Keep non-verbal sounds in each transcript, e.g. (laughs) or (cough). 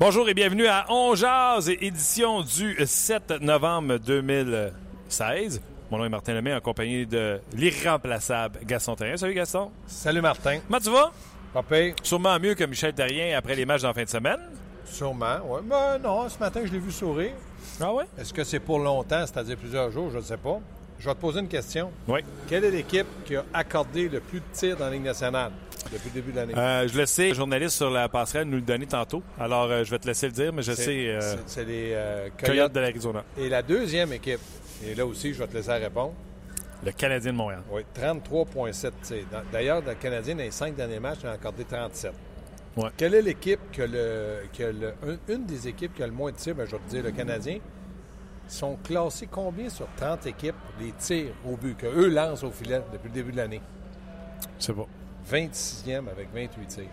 Bonjour et bienvenue à On Jazz, édition du 7 novembre 2016. Mon nom est Martin Lemay, en compagnie de l'irremplaçable Gaston Terrien. Salut Gaston. Salut Martin. Comment tu vas? Papa, Sûrement mieux que Michel Terrien après les matchs en fin de semaine. sûrement. Ouais. Ben non, ce matin, je l'ai vu sourire. Ah ouais? Est-ce que c'est pour longtemps, c'est-à-dire plusieurs jours? Je ne sais pas. Je vais te poser une question. Oui. Quelle est l'équipe qui a accordé le plus de tirs dans la Ligue nationale? Depuis le début de l'année? Euh, je le sais, le journaliste sur la passerelle nous le donnait tantôt. Alors, euh, je vais te laisser le dire, mais je sais, euh, c'est- les Coyote Coyotes. de l'Arizona. Et la deuxième équipe, et là aussi, je vais te laisser répondre. Le Canadien de Montréal. Oui, 33,7 tirs. Dans- D'ailleurs, le Canadien, dans les cinq derniers matchs, a accordé 37. Ouais. Quelle est l'équipe que le, que le- un- une des équipes qui a le moins de tirs? Ben, je vais te dire, le Canadien. Sont classés combien sur 30 équipes les tirs au but que eux lancent au filet depuis le début de l'année? C'est pas. 26e avec 28 tirs.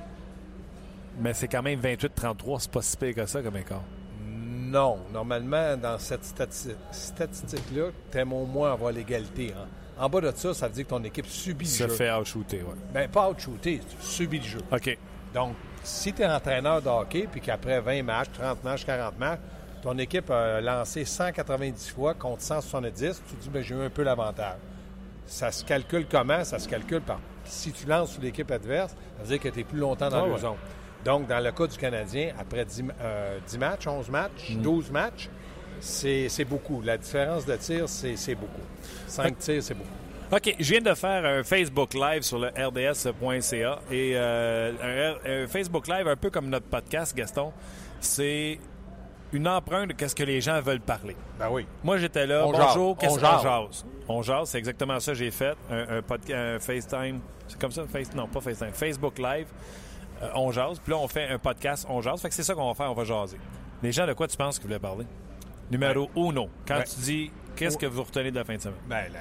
Mais c'est quand même 28-33, c'est pas si pire que ça comme écart. Non. Normalement, dans cette stati- statistique-là, t'aimes au moins avoir l'égalité. hein. En bas de ça, ça veut dire que ton équipe subit le Se jeu. fait out-shooter, ouais. Ben, pas out-shooter, tu subis le jeu. OK. Donc, si tu es entraîneur de hockey, puis qu'après 20 matchs, 30 matchs, 40 matchs, ton équipe a lancé 190 fois contre 170, tu te dis, ben, j'ai eu un peu l'avantage. Ça se calcule comment? Ça se calcule par. Si tu lances sur l'équipe adverse, ça veut dire que tu es plus longtemps dans Ah le ouais. zone. Donc, dans le cas du Canadien, après 10, euh, 10 matchs, 11 matchs, 12 matchs, c'est beaucoup. La différence de tir, c'est c'est beaucoup. 5 tirs, c'est beaucoup. OK, je viens de faire un Facebook Live sur le rds.ca et euh, un, un Facebook Live un peu comme notre podcast, Gaston, c'est une empreinte de ce que les gens veulent parler. Ben oui. Moi, j'étais là. On Bonjour, qu'est-ce On qu'on jase. On jase, c'est exactement ça que j'ai fait. Un, un, podca- un FaceTime. C'est comme ça? Face, non, pas FaceTime. Facebook Live. Euh, on jase. Puis là, on fait un podcast, on jase. Fait que c'est ça qu'on va faire, on va jaser. Les gens, de quoi tu penses qu'ils voulaient parler? Numéro uno. Quand Ouais. tu dis, qu'est-ce que vous retenez de la fin de semaine? Ben, la-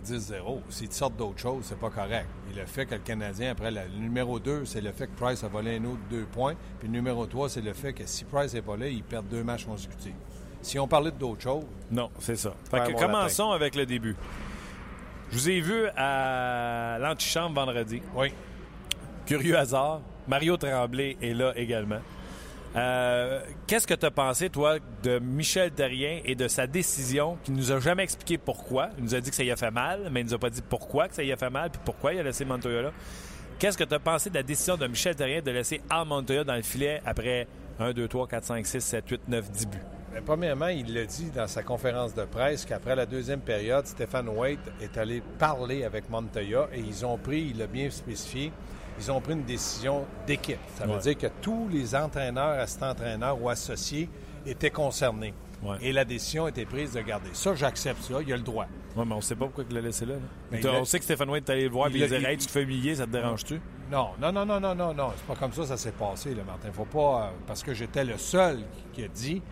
10-0, si tu sortes d'autres choses, c'est pas correct. Et le fait que le Canadien, après, la- le numéro 2, c'est le fait que Price a volé un autre deux points. Puis le numéro 3, c'est le fait que si Price n'est pas là, ils perdent deux matchs consécutifs. Si on parlait d'autres choses, Non, c'est ça. Fait que commençons avec le début. Je vous ai vu à l'antichambre vendredi. oui. Curieux hasard, Mario Tremblay est là également. Euh, Qu'est-ce que tu as pensé, toi, de Michel Terrien et de sa décision qui nous a jamais expliqué pourquoi? Il nous a dit que ça y a fait mal, mais il nous a pas dit pourquoi que ça y a fait mal puis pourquoi il a laissé Montoya là. Qu'est-ce que tu as pensé de la décision de Michel Terrien de laisser Al Montoya dans le filet après 1, 2, 3, 4, 5, 6, 7, 8, 9, 10 buts? Ben, premièrement, il l'a dit dans sa conférence de presse qu'après la deuxième période, Stéphane Waite est allé parler avec Montoya et ils ont pris, il l'a bien spécifié, ils ont pris une décision d'équipe. Ça veut Ouais. dire que tous les entraîneurs, assistants-entraîneurs ou associés étaient concernés. Ouais. Et la décision a été prise de garder. Ça, j'accepte ça, il a le droit. Oui, mais on sait pas pourquoi il l'a laissé là. là. Ben, on sait que Stéphane White est allé le voir et il disait il- Hey, tu te fais humilier, ça te dérange-tu? Non, non, non, non, non, non, non, non. C'est pas comme ça ça s'est passé, là, Martin. Faut pas. euh, parce que j'étais le seul qui a dit,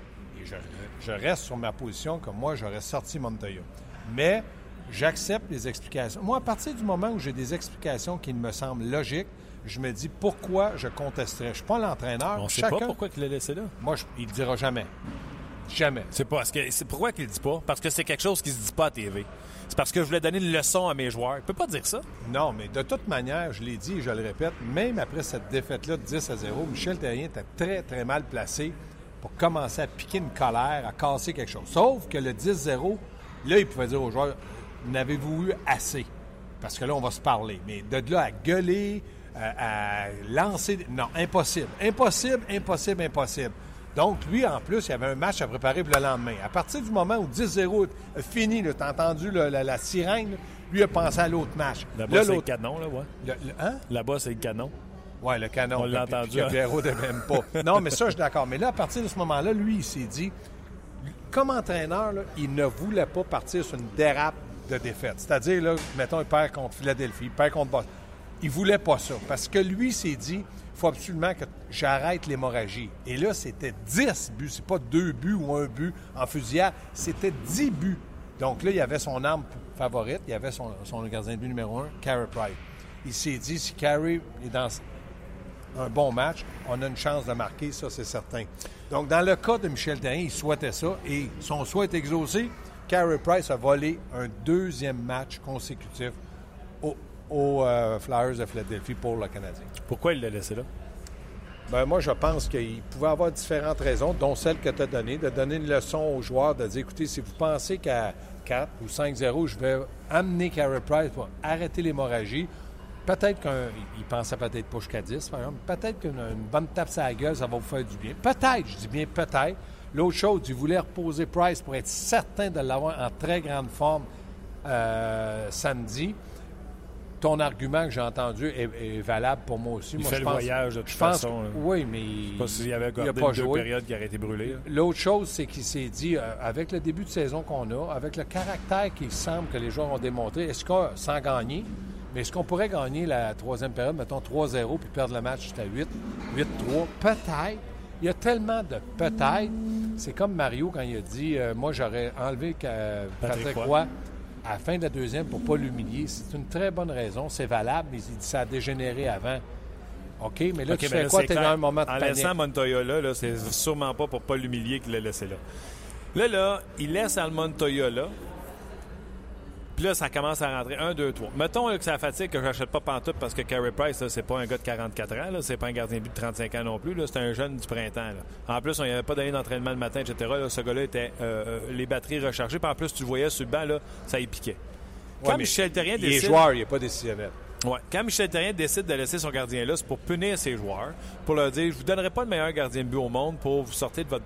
et je, je reste sur ma position, que moi, j'aurais sorti Montoya. Mais j'accepte les explications. Moi, à partir du moment où j'ai des explications qui me semblent logiques, je me dis pourquoi je contesterais. Je suis pas l'entraîneur. On sait Chacun- pas pourquoi il l'a laissé là. Moi, je- il ne dira jamais. Jamais. C'est pas parce que c'est pourquoi qu'il le dit pas? Parce que c'est quelque chose qui se dit pas à TV. C'est parce que je voulais donner une leçon à mes joueurs. Il peut pas dire ça. Non, mais de toute manière, je l'ai dit et je le répète, même après cette défaite-là de 10 à 0, Michel Terrien était très, très mal placé pour commencer à piquer une colère, à casser quelque chose. Sauf que le 10-0, là, il pouvait dire aux joueurs N'avez-vous eu assez? Parce que là, on va se parler. Mais de là à gueuler, à, à lancer. Non, impossible. Impossible, impossible, impossible. Donc, lui, en plus, il avait un match à préparer pour le lendemain. À partir du moment où 10-0 a fini, tu as entendu là, la, la sirène, là, lui a pensé à l'autre match. Là-bas, Là, c'est le canon, là, ouais. le- le- hein? Là-bas, c'est le canon. Oui, le canon. On l'a entendu, hein? Ne même pas. (laughs) Non, mais ça, je suis d'accord. Mais là, à partir de ce moment-là, lui, il s'est dit comme entraîneur, là, il ne voulait pas partir sur une dérape de défaite. C'est-à-dire, là, mettons, il perd contre Philadelphie, il perd contre Boston. Il voulait pas ça. Parce que lui s'est dit, il faut absolument que j'arrête l'hémorragie. Et là, c'était 10 buts. C'est pas deux buts ou un but en fusillade. C'était 10 buts. Donc là, il avait son arme favorite. Il avait son, son gardien de but numéro un, Carey Price. Il s'est dit, si Carey est dans un bon match, on a une chance de marquer, ça c'est certain. Donc dans le cas de Michel Therrien, il souhaitait ça et son souhait est exaucé. Carey Price a volé un deuxième match consécutif aux, aux, euh, Flyers de Philadelphie pour le Canadien. Pourquoi il l'a laissé là? Ben, moi, je pense qu'il pouvait avoir différentes raisons, dont celle que tu as donnée, de donner une leçon aux joueurs, de dire, écoutez, si vous pensez qu'à 4 ou 5-0, je vais amener Carey Price pour arrêter l'hémorragie, peut-être qu'il pensait peut-être pas jusqu'à 10, par exemple. Peut-être qu'une une bonne tape sur la gueule, ça va vous faire du bien. Peut-être, je dis bien peut-être. L'autre chose, il voulait reposer Price pour être certain de l'avoir en très grande forme euh, samedi. Ton argument que j'ai entendu est, est valable pour moi aussi. Il moi, fait je le pense- voyage de toute je façon. là. Oui, mais Je sais pas s'il avait il a gardé pas deux joué. périodes qui auraient été brûlées. L'autre chose, c'est qu'il s'est dit, euh, avec le début de saison qu'on a, avec le caractère qu'il semble que les joueurs ont démontré, est-ce qu'on, sans gagner, mais est-ce qu'on pourrait gagner la troisième période, mettons 3-0, puis perdre le match jusqu'à 8, 8-3? Peut-être. Il y a tellement de peut-être. C'est comme Mario quand il a dit, euh, moi, j'aurais enlevé Patrick Roy. À la fin de la deuxième pour ne pas l'humilier. C'est une très bonne raison. C'est valable, mais il dit, ça a dégénéré avant. OK, mais là, OK, tu mais fais là, quoi? dans un moment de En panique. laissant Montoya là, là, c'est sûrement pas pour pas l'humilier qu'il l'a laissé là. Là, là, il laisse Al Montoya là. Puis là, ça commence à rentrer. 1, 2, 3. Mettons là, que ça fatigue que j'achète pas pantoute parce que Carey Price, c'est pas un gars de 44 ans. C'est pas un gardien de but de 35 ans non plus. C'est un jeune du printemps. Là. En plus, on n'y avait pas donné d'entraînement le matin, etc. Là, ce gars-là était euh, euh, les batteries rechargées. Puis en plus, tu le voyais sur le banc, là, ça y piquait. Quand Ouais, Michel Terrien Il est décide... joueur, il n'est pas décisionnel. Ouais. Quand Michel Terrien décide de laisser son gardien là, c'est pour punir ses joueurs, pour leur dire je vous donnerai pas le meilleur gardien de but au monde pour vous sortir de votre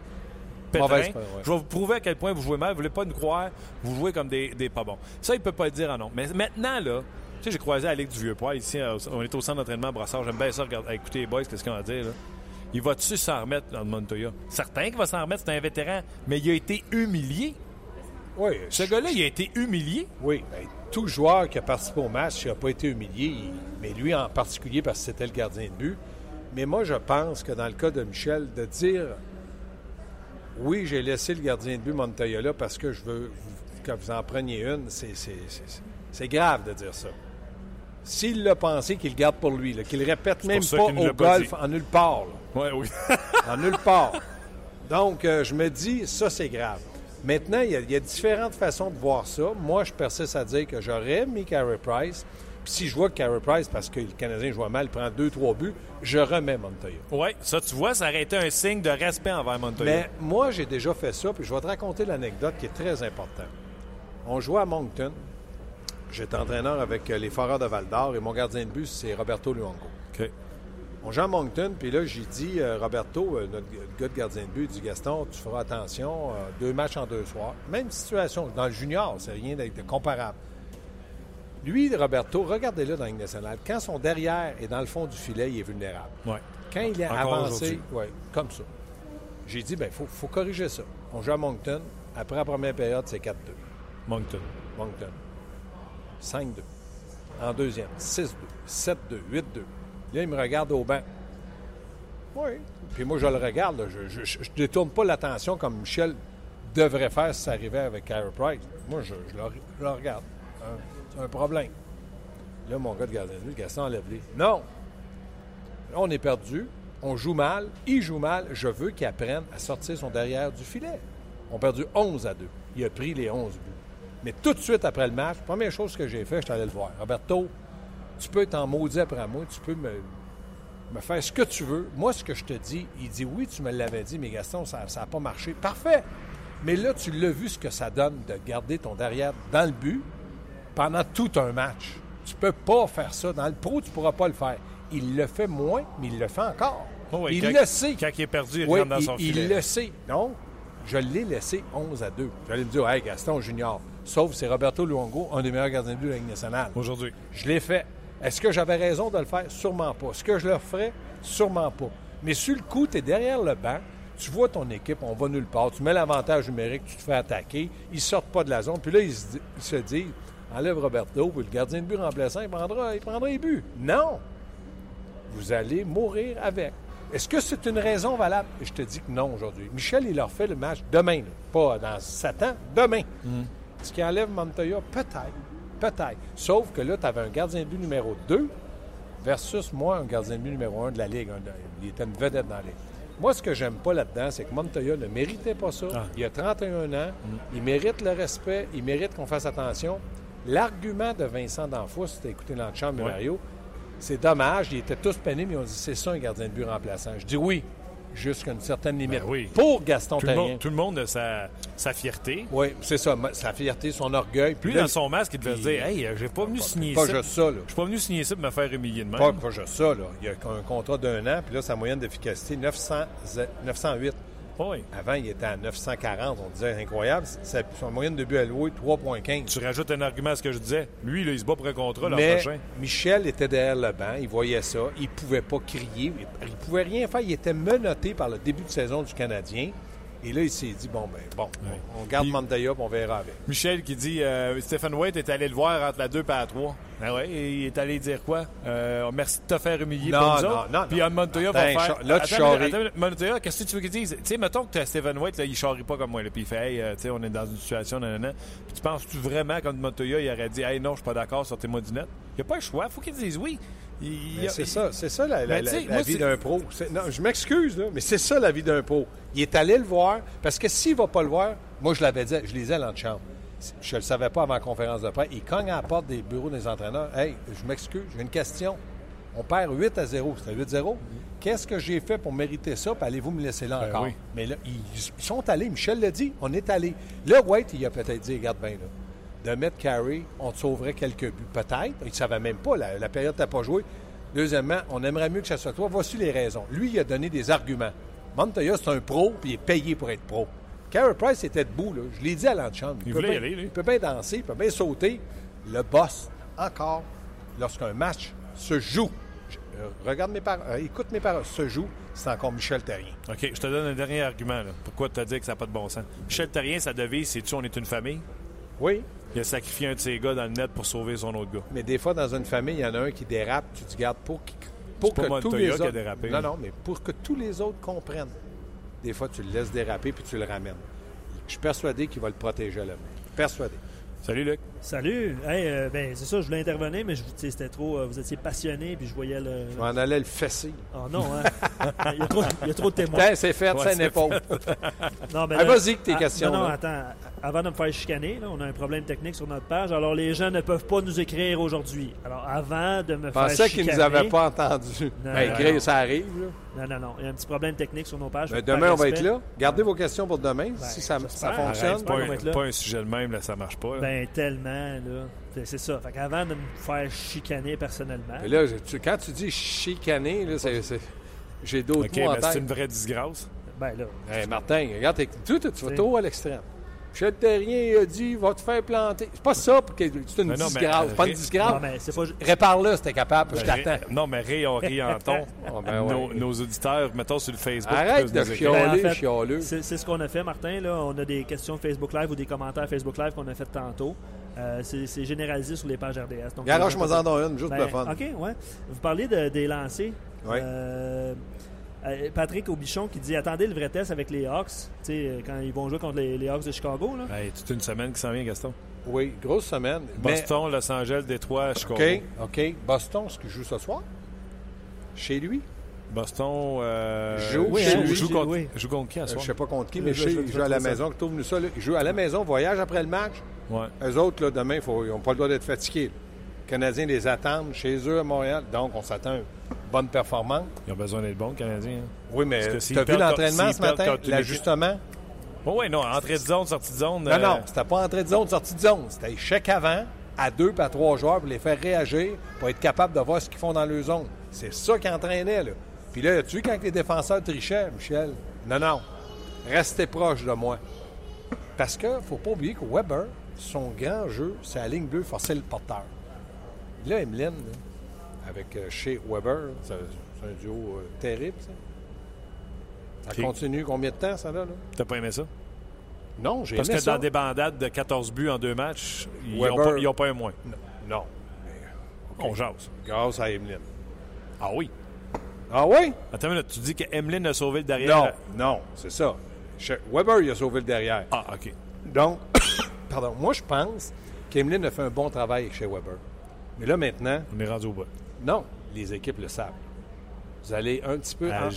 pétrin. Mauvaise peur, ouais. Je vais vous prouver à quel point vous jouez mal, vous voulez pas nous croire, vous jouez comme des, des pas bons. Ça, il peut pas le dire en non. Mais maintenant, là, tu sais, j'ai croisé Alec du Vieux-Poil ici, euh, on est au centre d'entraînement à Brassard, j'aime bien ça, regarder, écouter les boys, qu'est-ce qu'on va dire, là? Il va-tu s'en remettre dans le Montoya? Certain qu'il va s'en remettre, c'est un vétéran, mais il a été humilié. Oui, Ce gars-là, il a été humilié. Oui, ben, tout joueur qui a participé au match n'a pas été humilié, il- mais lui en particulier parce que c'était le gardien de but. Mais moi, je pense que dans le cas de Michel, de dire oui, j'ai laissé le gardien de but Montoya là parce que je veux que vous en preniez une, c'est, c'est- c'est- c'est grave de dire ça. S'il l'a pensé, qu'il le garde pour lui, qu'il le répète même pas au pas golf en nulle part. Ouais, oui. (laughs) en nulle part. Donc, euh, je me dis, ça, c'est grave. Maintenant, il y, a, il y a différentes façons de voir ça. Moi, je persiste à dire que j'aurais mis Carey Price. Puis si je vois que Carey Price, parce que le Canadien joue mal, prend deux, trois buts, je remets Montoya. oui, ça, tu vois, ça aurait été un signe de respect envers Montoya. Mais moi, j'ai déjà fait ça, puis je vais te raconter l'anecdote qui est très importante. On jouait à Moncton. J'étais entraîneur avec euh, les Foreurs de Val-d'Or et mon gardien de but, c'est Roberto Luongo. OK. On joue à Moncton, puis là, j'ai dit, euh, Roberto, euh, notre gars de gardien de but, il dit Gaston, tu feras attention, euh, deux matchs en deux soirs. Même situation, dans le junior, c'est rien de comparable. Lui, Roberto, regardez-le dans la Ligue nationale. Quand son derrière est dans le fond du filet, il est vulnérable. Ouais. Quand il est Encore avancé, ouais, comme ça. J'ai dit, ben, il faut, faut corriger ça. On joue à Moncton. Après la première période, c'est 4-2. Moncton. Moncton. 5-2. En deuxième, 6-2, 7-2, 8-2. Là, il me regarde au banc. Oui. Puis moi, je le regarde. là. Je ne détourne pas l'attention comme Michel devrait faire si ça arrivait avec Carey Price. Moi, je, je le, je le regarde. Hein, C'est un problème. Là, mon gars de gardien de but, Gaston enlève-les. Non! Là, on est perdu. On joue mal. Il joue mal. Je veux qu'il apprenne à sortir son derrière du filet. On a perdu 11 à 2. Il a pris les 11 buts. Mais tout de suite après le match, première chose que j'ai fait, je suis allé le voir. Roberto, tu peux être en maudit après moi, tu peux me, me faire ce que tu veux. Moi, ce que je te dis, il dit oui, tu me l'avais dit, mais Gaston, ça n'a pas marché. Parfait. Mais là, tu l'as vu ce que ça donne de garder ton derrière dans le but pendant tout un match. Tu peux pas faire ça. Dans le pro, tu pourras pas le faire. Il le fait moins, mais il le fait encore. Oh oui, il quand- le sait. Quand il est perdu, il Oui, rentre dans il, son il filet. le sait. Donc, je l'ai laissé 11 à 2. J'allais me dire, hey, Gaston Junior. Sauf c'est Roberto Luongo, un des meilleurs gardiens de but de la Ligue nationale. Aujourd'hui. Je l'ai fait. Est-ce que j'avais raison de le faire? Sûrement pas. Est-ce que je le ferais? Sûrement pas. Mais sur le coup, tu es derrière le banc, tu vois ton équipe, on va nulle part. Tu mets l'avantage numérique, tu te fais attaquer. Ils sortent pas de la zone. Puis là, ils se disent enlève Roberto, puis le gardien de but remplaçant, il prendra, il prendra les buts. Non! Vous allez mourir avec. Est-ce que c'est une raison valable? Je te dis que non aujourd'hui. Michel, il leur fait le match demain, là. pas dans 7 ans, demain. Est-ce qu'il enlève Montoya? Peut-être. Peut-être. Sauf que là, tu avais un gardien de but numéro 2 versus moi, un gardien de but numéro 1 de la Ligue. Il était une vedette dans la Ligue. Moi, ce que j'aime pas là-dedans, c'est que Montoya ne méritait pas ça. Ah. Il a 31 ans. Il mérite le respect. Il mérite qu'on fasse attention. L'argument de Vincent D'Anfous, si tu as écouté l'antichambre de Ouais. Mario, c'est dommage. Ils étaient tous peinés, mais ils ont dit c'est ça un gardien de but remplaçant. Je dis oui, jusqu'à une certaine limite. Ben oui. Pour Gaston Tout le, monde, tout le monde a sa, sa fierté. Oui, c'est ça. Sa fierté, son orgueil. Puis Lui, là, dans son masque, il devait se dire Hey, j'ai pas venu signer pas ça. juste ça, là. Je suis pas venu signer ça pour me faire humilier de même. Pas, pas juste ça, là. Il y a un contrat d'un an, puis là, sa moyenne d'efficacité, 900, 908. Oui. Avant, il était à 940. On disait incroyable. Sa, son moyenne de but alloué, 3,15. Tu rajoutes un argument à ce que je disais. Lui, là, il se bat pour un contrat l'an prochain. Michel était derrière le banc. Il voyait ça. Il pouvait pas crier. Il il pouvait rien faire. Il était menotté par le début de saison du Canadien. Et là, il s'est dit, bon, ben, bon, on, on garde Puis- Mandaya, puis on verra avec. Michel qui dit euh, Stephen White est allé le voir entre la 2 et la 3. Ah ouais, et il est allé dire quoi? Euh, Merci de te faire humilier Non, pour nous non, autres. non, Puis non. Montoya va faire. là, tu Attends, Montoya, qu'est-ce que tu veux qu'il dise? Tu sais, mettons que tu as Stephen White, là, il charrie pas comme moi. Là, puis il fait Hey, euh, tu sais, on est dans une situation, nanana. Puis tu penses-tu vraiment, comme Montoya, il aurait dit Hey, non, je suis pas d'accord, sortez-moi du net? Il n'y a pas le choix. faut qu'il dise oui. C'est ça, c'est ça la, moi, vie d'un pro. Non, je m'excuse, mais c'est ça la vie d'un pro. Il est allé le voir, parce que s'il va pas le voir, moi je l'avais dit, je lisais l'antichambre. Je ne le savais pas avant la conférence de presse. Il cogne à la porte des bureaux des entraîneurs. Hey, je m'excuse, j'ai une question. On perd 8 à 0. C'était 8-0. Qu'est-ce que j'ai fait pour mériter ça? Puis allez-vous me laisser là Ben encore? oui. Mais là, ils, ils sont allés. Michel l'a dit. On est allé. Là, White, il a peut-être dit, regarde bien, là. De mettre Carey, on te sauverait quelques buts. Peut-être. Il ne savait même pas. La, la période n'a pas joué. Deuxièmement, on aimerait mieux que ça soit toi. Voici les raisons. Lui, il a donné des arguments. Montoya, c'est un pro, puis il est payé pour être pro. Carey Price était debout, là. Je l'ai dit à l'antichambre. Il peut voulait y bien- aller, lui. Il peut bien danser, il peut bien sauter. Le boss, encore, lorsqu'un match se joue, euh, regarde mes paroles, euh, écoute mes paroles, se joue, c'est encore Michel Terrien. OK, je te donne un dernier argument. Là. Pourquoi tu as dit que ça n'a pas de bon sens? Michel Terrien, sa devise, c'est-tu on est une famille? Oui, Il a sacrifié un de ses gars dans le net pour sauver son autre gars. mais des fois, dans une famille, il y en a un qui dérape, tu te gardes pour, qu'il- pour que tous les qui a autres... dérapé. Non, non, mais pour que tous les autres comprennent. Des fois, tu le laisses déraper, puis tu le ramènes. Je suis persuadé qu'il va le protéger à l'avenir. Persuadé. Salut, Luc. Salut! Hey, euh, ben, c'est ça, je voulais intervenir, mais je- c'était trop. euh, vous étiez passionné, puis je voyais le. Je m'en allais le fesser. Oh non, hein? (laughs) il, y a trop, il y a trop de témoins. C'est fait, c'est une épaule. (laughs) Non, mais Ah, là- vas-y que tes ah, questions, Non, non, là. attends. Avant de me faire chicaner, là, on a un problème technique sur notre page. Alors, les gens ne peuvent pas nous écrire aujourd'hui. Alors, avant de me Je faire pensais chicaner... qu'ils ne nous avaient pas entendus. Non, Ben, non, Grey, non. ça arrive. là. Non, non, non. Il y a un petit problème technique sur nos pages. Ben, demain, on va être là. Gardez vos questions pour demain, Ben, si ça, j'espère. ça Arrête, fonctionne. c'est Pas, on va un, être là. pas un sujet de même, là, ça marche pas. là. Ben, tellement, là. C'est- ça. Fait qu'avant de me faire chicaner personnellement... Mais là, tu- quand tu dis chicaner, là, c'est- c'est- j'ai d'autres OK, mots en c'est une vraie disgrâce. Ben, là... Hey, Martin, regarde, t'es- tu, tu, vas trop à l'extrême. Michel Terrien a dit va te faire planter. C'est pas ça, parce que c'est une disgrâce. C'est pas une euh, disgrâce. Non, mais c'est pas... Répare-le si t'es capable, je Ré- t'attends. Non, mais Ray, on rit en ton. (laughs) Ah, ben ouais. nos, nos auditeurs, mettons sur le Facebook. Arrête de écrire. Ben, en chialer. C'est c'est ce qu'on a fait, Martin. Là. On a des questions Facebook Live ou des commentaires Facebook Live qu'on a fait tantôt. Euh, c'est c'est généralisé sur les pages RDS. Les gens en don une, juste pour le Ben, fun. OK, ouais. Vous parlez de- des lancers. Oui. Euh, euh, Patrick Aubichon qui dit attendez le vrai test avec les Hawks, tu sais, euh, quand ils vont jouer contre les, les Hawks de Chicago. Là. Hey, toute une semaine qui s'en vient, Gaston. Oui, grosse semaine. Mais- Boston, Los Angeles, Détroit, Chicago. OK, OK. Boston, ce qu'il joue ce soir? Chez lui? Boston euh, Joue Oui, hein, lui. joue, contre, oui. joue contre qui à Euh, soir? je sais pas contre qui, Euh, mais je- je joue à la maison. Trouve-nous ça. là. Il joue à la maison, voyage après le match. Ouais. Eux autres, là, demain, faut- ils n'ont pas le droit d'être fatigués. Les Canadiens les attendent chez eux à Montréal. Donc, on s'attend bonne performance. Ils ont besoin d'être bons, les Canadiens. hein. Oui, mais tu as vu l'entraînement ce matin? L'ajustement? Bon, oui, non, entrée de zone, sortie de zone. Non, euh, non, c'était pas entrée de zone, sortie de zone. C'était échec avant, à deux puis à trois joueurs pour les faire réagir, pour être capable de voir ce qu'ils font dans leur zone. C'est ça qui entraînait, là. Puis là, as-tu vu quand les défenseurs trichaient, Michel? Non, non. Restez proche de moi. Parce que faut pas oublier que Weber, son grand jeu, c'est la ligne bleue, forcer le porteur. Là, Emeline, là, avec euh, chez Weber, c'est un duo euh, terrible, ça. Ça continue combien de temps, ça, là? là? T'as pas aimé ça? Non, j'ai Parce aimé que ça. dans des bandades de 14 buts en deux matchs, ils n'ont pas, pas un moins. Non. On jase. Grâce à Emeline. Ah oui. Ah oui? Attends une minute, tu dis que Emeline a sauvé le derrière? Non, non, c'est ça. Weber, il a sauvé le derrière. Ah, OK. Donc, (coughs) pardon, moi, je pense qu'Emeline a fait un bon travail chez Weber. Mais là, maintenant, On est rendu au bout. non, les équipes le savent. Vous allez un petit peu en-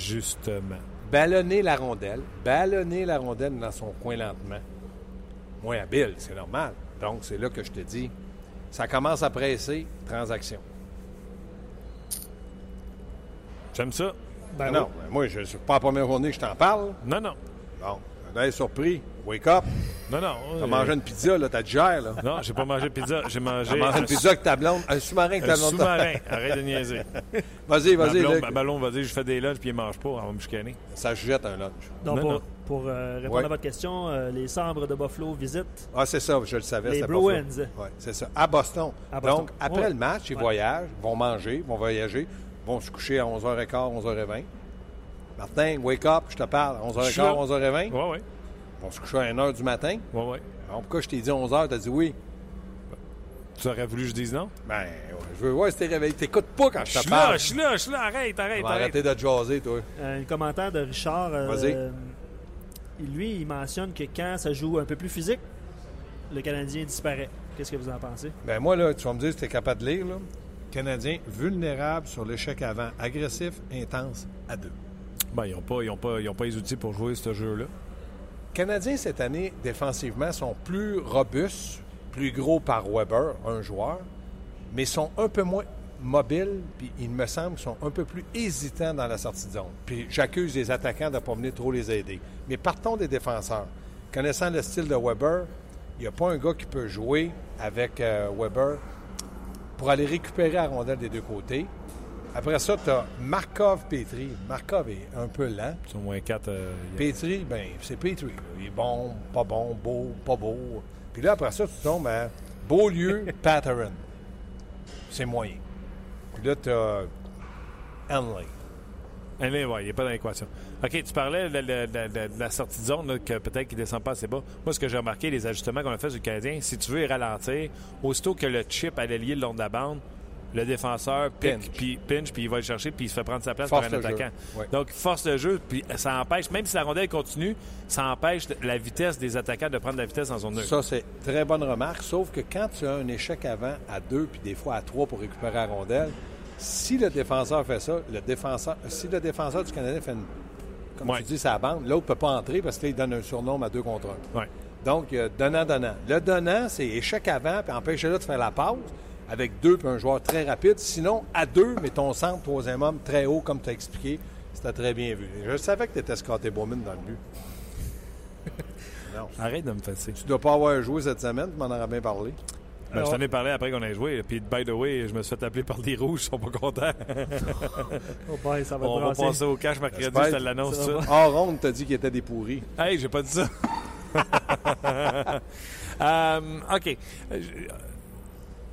ballonner la rondelle, ballonner la rondelle dans son coin lentement. Moins habile, c'est normal. Donc, c'est là que je te dis, ça commence à presser, transaction. J'aime ça. Ben non, oui. ben moi, je ne suis pas la première journée que je t'en parle. Non, non. Bon, on est surpris. Wake up. Non, non. T'as euh, mangé une pizza, là, t'as digère, là. Non, j'ai pas mangé de pizza. J'ai mangé T'as mangé un une pizza avec ta blonde, un sous-marin avec ta un blonde. sous-marin. (laughs) Arrête de niaiser. Vas-y, Ma vas-y, blonde, là. ma ballon va dire je fais des lunchs puis il mange pas. On va me chicaner. Ça se jette un lunch. Donc, Non, pour, non. pour, euh, répondre Ouais. à votre question, euh, les Sabres de Buffalo visitent Ah, c'est ça, je le savais. Les Bruins. Ouais, c'est ça. À Boston. À Boston. Donc, après Ouais. le match, ils Ouais. voyagent, vont manger, vont voyager, vont se coucher à 11h15, 11h20. Martin, wake up, je te parle. Je suis 11h15, là. 11h20. Ouais, ouais. Vont se coucher à 1h du matin. Ouais, ouais. Alors, pourquoi je t'ai dit 11h, t'as dit oui? Tu aurais voulu que je dise non? Ben, ouais, je veux voir si t'es réveillé. T'écoutes pas quand je Je te suis là, parle. je suis là, je suis là. Arrête, arrête, vas arrête. arrêter de jaser, toi. un commentaire de Richard. euh, Vas-y. euh, lui, il mentionne que quand ça joue un peu plus physique, le Canadien disparaît. Qu'est-ce que vous en pensez? Ben moi, là, tu vas me dire si tu es capable de lire. Là. Canadien vulnérable sur l'échec avant, agressif, intense, à deux. Ben, ils n'ont pas, ils ont pas, ils ont pas les outils pour jouer ce jeu-là. Canadiens, cette année, défensivement, sont plus robustes, plus gros par Weber, un joueur, mais sont un peu moins mobiles, puis il me semble qu'ils sont un peu plus hésitants dans la sortie de zone. Puis j'accuse les attaquants de ne pas venir trop les aider. Mais partons des défenseurs. Connaissant le style de Weber, il n'y a pas un gars qui peut jouer avec euh, Weber pour aller récupérer la rondelle des deux côtés. Après ça, tu as Markov-Petri. Markov est un peu lent. Ils sont moins 4. Petri, ben, c'est Petri. Il est bon, pas bon, beau, pas beau. Puis là, après ça, tu tombes à Beaulieu, (laughs) Patterson. C'est moyen. Puis là, tu as Henley. Allez, ouais, il n'est pas dans l'équation. OK, tu parlais de, de- de- de- de la sortie de zone, là, que peut-être qu'il ne descend pas assez bas. Moi, ce que j'ai remarqué, les ajustements qu'on a fait sur le Canadien, si tu veux y ralentir, aussitôt que le chip allait lier le long de la bande, le défenseur pique, puis pinch, puis il va le chercher, puis il se fait prendre sa place Force par un attaquant. Ouais. Donc, force le jeu, puis ça empêche, même si la rondelle continue, ça empêche la vitesse des attaquants de prendre la vitesse dans son neutre. Ça, c'est très bonne remarque. Sauf que quand tu as un échec avant à deux, puis des fois à trois pour récupérer la rondelle, si le défenseur fait ça, le défenseur, si le défenseur du Canadien fait une, comme Ouais. tu dis, sa bande, l'autre ne peut pas entrer parce qu'il donne un surnom à deux contre un. Ouais. Donc, euh, donnant-donnant. Le donnant, c'est échec avant, puis empêcher-le de faire la pause avec deux, puis un joueur très rapide. Sinon, à deux, mais ton centre, troisième homme, très haut, comme tu as expliqué, c'était très bien vu. Je savais que tu étais Scotty Bowman dans le but. non. (laughs) Arrête de me fesser. Tu dois pas avoir joué cette semaine, tu m'en aurais bien parlé. Ben, je t'en ai parlé après qu'on ait joué. Puis, by the way, je me suis fait appeler par des rouges. Ils sont pas contents. (laughs) Oh boy, ça va On va brasser. passer au cash mercredi. Je te l'annonce, va. Hors ronde, t'as dit qu'il était des pourris. Hey, j'ai pas dit ça. (laughs) Euh, OK.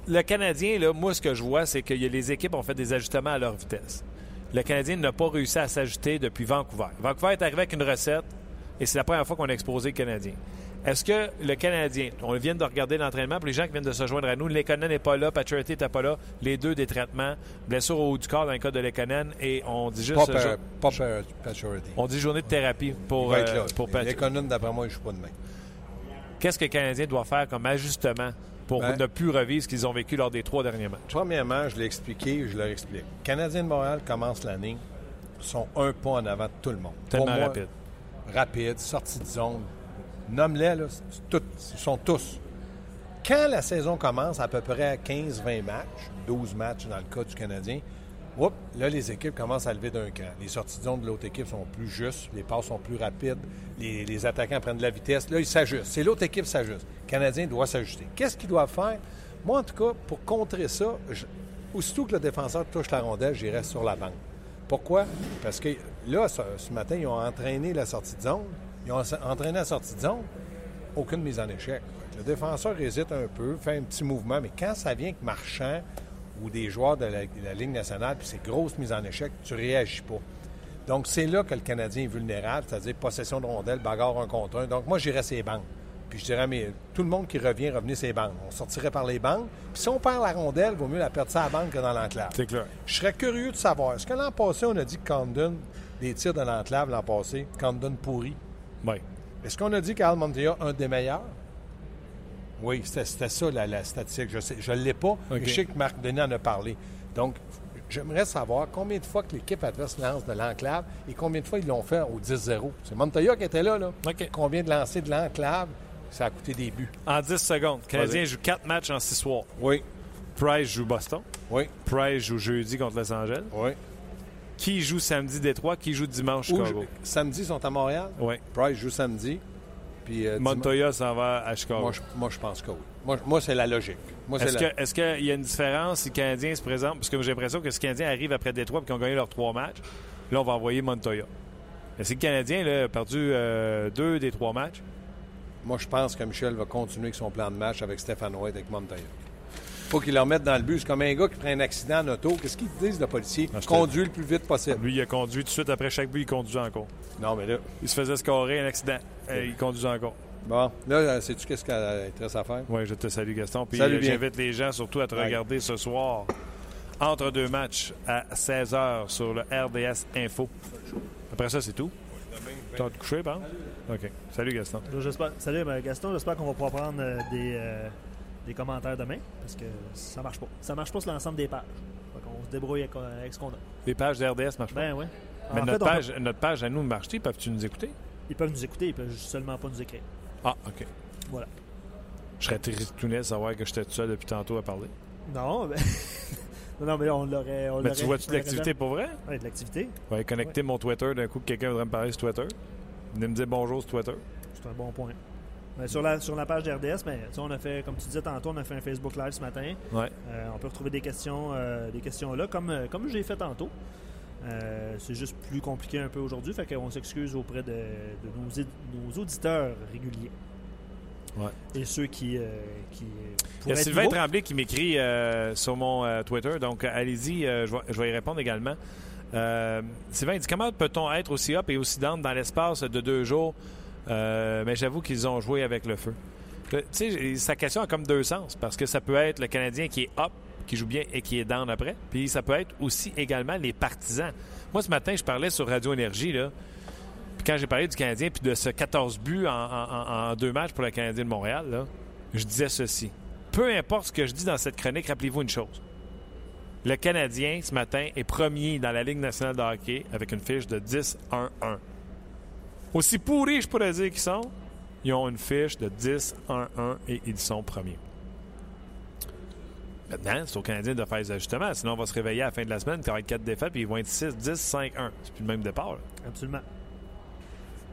Le Canadien, là, moi, ce que je vois, c'est que les équipes ont fait des ajustements à leur vitesse. Le Canadien n'a pas réussi à s'ajuster depuis Vancouver. Vancouver est arrivé avec une recette et c'est la première fois qu'on a exposé le Canadien. Est-ce que le Canadien, on vient de regarder l'entraînement, pour les gens qui viennent de se joindre à nous, Lekonen n'est pas là, Patrick n'était pas là, les deux des traitements, blessure au haut du corps dans le cas de Lekonen, et on dit juste Pas, Paturity. on dit journée de thérapie pour, euh, pour. Lekonen, d'après moi, il joue pas demain. Qu'est-ce que le Canadien doit faire comme ajustement pour Ben- ne plus revivre ce qu'ils ont vécu lors des trois derniers matchs? Premièrement, je l'ai expliqué, je leur explique. Canadiens de Montréal commence l'année, sont un pas en avant de tout le monde. Tellement moi, rapide. Rapide, sortie de zone. Nomme-les, ils sont tous. Quand la saison commence, à peu près à 15-20 matchs, 12 matchs dans le cas du Canadien, là, les équipes commencent à lever d'un cran. Les sorties de zone de l'autre équipe sont plus justes, les passes sont plus rapides, les, attaquants prennent de la vitesse. Là, ils s'ajustent. C'est l'autre équipe qui s'ajuste. Le Canadien doit s'ajuster. Qu'est-ce qu'ils doivent faire? Moi, en tout cas, pour contrer ça, je- aussitôt que le défenseur touche la rondelle, j'irai sur la bande. Pourquoi? Parce que là, ce, matin, ils ont entraîné la sortie de zone. Ils ont entraîné la sortie de zone. Aucune mise en échec. Le défenseur hésite un peu, fait un petit mouvement, mais quand ça vient que Marchand ou des joueurs de la, de la Ligue nationale, puis c'est grosse mise en échec, tu réagis pas. Donc, c'est là que le Canadien est vulnérable, c'est-à-dire possession de rondelles, bagarre un contre un. Donc, moi, j'irais ses banques. Puis je dirais, mais tout le monde qui revient, revenez ses banques. On sortirait par les banques. Puis si on perd la rondelle, il vaut mieux la perdre ça à la banque que dans l'enclave. C'est clair. Je serais curieux de savoir, est-ce que l'an passé, on a dit que Condon, des tirs de l'enclave l'an passé, Condon pourri? Oui. Est-ce qu'on a dit qu'Al Montoya, un des meilleurs? Oui, c'était ça la, la statistique. Je ne l'ai pas, mais je sais que Marc Denis en a parlé. Donc, j'aimerais savoir combien de fois que l'équipe adverse lance de l'enclave et combien de fois ils l'ont fait au 10-0. C'est Montoya qui était là, là. OK. Combien de lancers de l'enclave, ça a coûté des buts. En 10 secondes, le Canadien joue 4 matchs en 6 soirs. Oui, Price joue Boston. oui, Price joue jeudi contre Los Angeles. oui. Qui joue samedi Détroit? Qui joue dimanche Chicago? samedi, ils sont à Montréal? Oui. Price joue samedi. Puis, euh, Montoya s'en va à Chicago. moi, je, moi, je pense que oui. Moi, c'est la logique. Est-ce la- que- est-ce qu'il y a une différence si le Canadien se présente? Parce que j'ai l'impression que si le Canadien arrive après Détroit et qu'ils ont gagné leurs trois matchs, là, on va envoyer Montoya. Mais si le Canadien là, a perdu euh, deux des trois matchs, Moi, je pense que Michel va continuer avec son plan de match avec Stéphane White, avec Montoya. Faut qu'il le remette dans le bus. C'est comme un gars qui prend un accident en auto. Qu'est-ce qu'ils disent, le policier? Ah, Conduit le plus vite possible. lui, il a conduit tout de suite après chaque but, il conduisait encore. Non, mais là... Il se faisait scorer un accident. et il conduisait encore. Bon, là, euh, sais-tu qu'est-ce qu'il reste à faire? Oui, je te salue, Gaston. Puis Salut euh, bien. j'invite les gens surtout à te regarder ce soir, entre deux matchs, à 16h sur le RDS Info. Après ça, c'est tout? T'as te couché, par exemple? OK. Salut, Gaston. J'espère- Salut ben, Gaston, j'espère qu'on va pouvoir prendre euh, des, euh, des commentaires demain parce que ça marche pas. Ça marche pas sur l'ensemble des pages. On se débrouille avec, euh, avec ce qu'on a. Les pages de RDS marchent pas. Ben oui. Mais En notre, fait, on peut- page, notre page à nous marche-t-il? Peuvent-tu nous écouter? ils peuvent nous écouter, ils peuvent seulement pas nous écrire. Ah, OK. Voilà. Je serais tristouné de savoir que j'étais tout seul depuis tantôt à parler. Non, (laughs) ben... non, mais on l'aurait. Mais tu vois-tu de l'activité pour vrai? Ouais, de l'activité. Je vais connecter mon Twitter d'un coup que quelqu'un voudrait me parler sur Twitter. Venez me dire bonjour sur Twitter. C'est un bon point. Ben, sur, la, sur la page d'RDS, sais, on a fait, comme tu disais tantôt, on a fait un Facebook Live ce matin. Ouais. Euh, on peut retrouver des questions, euh, des questions là, comme, euh, comme j'ai fait tantôt. Euh, c'est juste plus compliqué un peu aujourd'hui, fait qu'on s'excuse auprès de, de nos, auditeurs réguliers. Ouais. Et ceux qui. euh, qui euh, Il y a Sylvain. Tremblay qui m'écrit euh, sur mon euh, Twitter, donc euh, allez-y, euh, je, vais, je vais y répondre également. Euh, Sylvain il dit Comment peut-on être aussi up et aussi down dans l'espace de deux jours? Euh, Mais j'avoue qu'ils ont joué avec le feu. Tu sais, sa question a comme deux sens, parce que ça peut être le Canadien qui est up, qui joue bien et qui est down après, puis ça peut être aussi également les partisans. Moi, ce matin, je parlais sur Radio Énergie, là. Puis quand j'ai parlé du Canadien puis de ce 14 buts en, deux matchs pour le Canadien de Montréal, je disais ceci. Peu importe ce que je dis dans cette chronique, rappelez-vous une chose. Le Canadien, ce matin, est premier dans la Ligue nationale de hockey avec une fiche de 10-1-1. Aussi pourris, je pourrais dire qu'ils sont, ils ont une fiche de 10-1-1 et ils sont premiers. Maintenant, c'est aux Canadiens de faire les ajustements. Sinon, on va se réveiller à la fin de la semaine, être 4 défaites, puis ils vont être 6, 10, 5, 1. C'est plus le même départ. là. Absolument.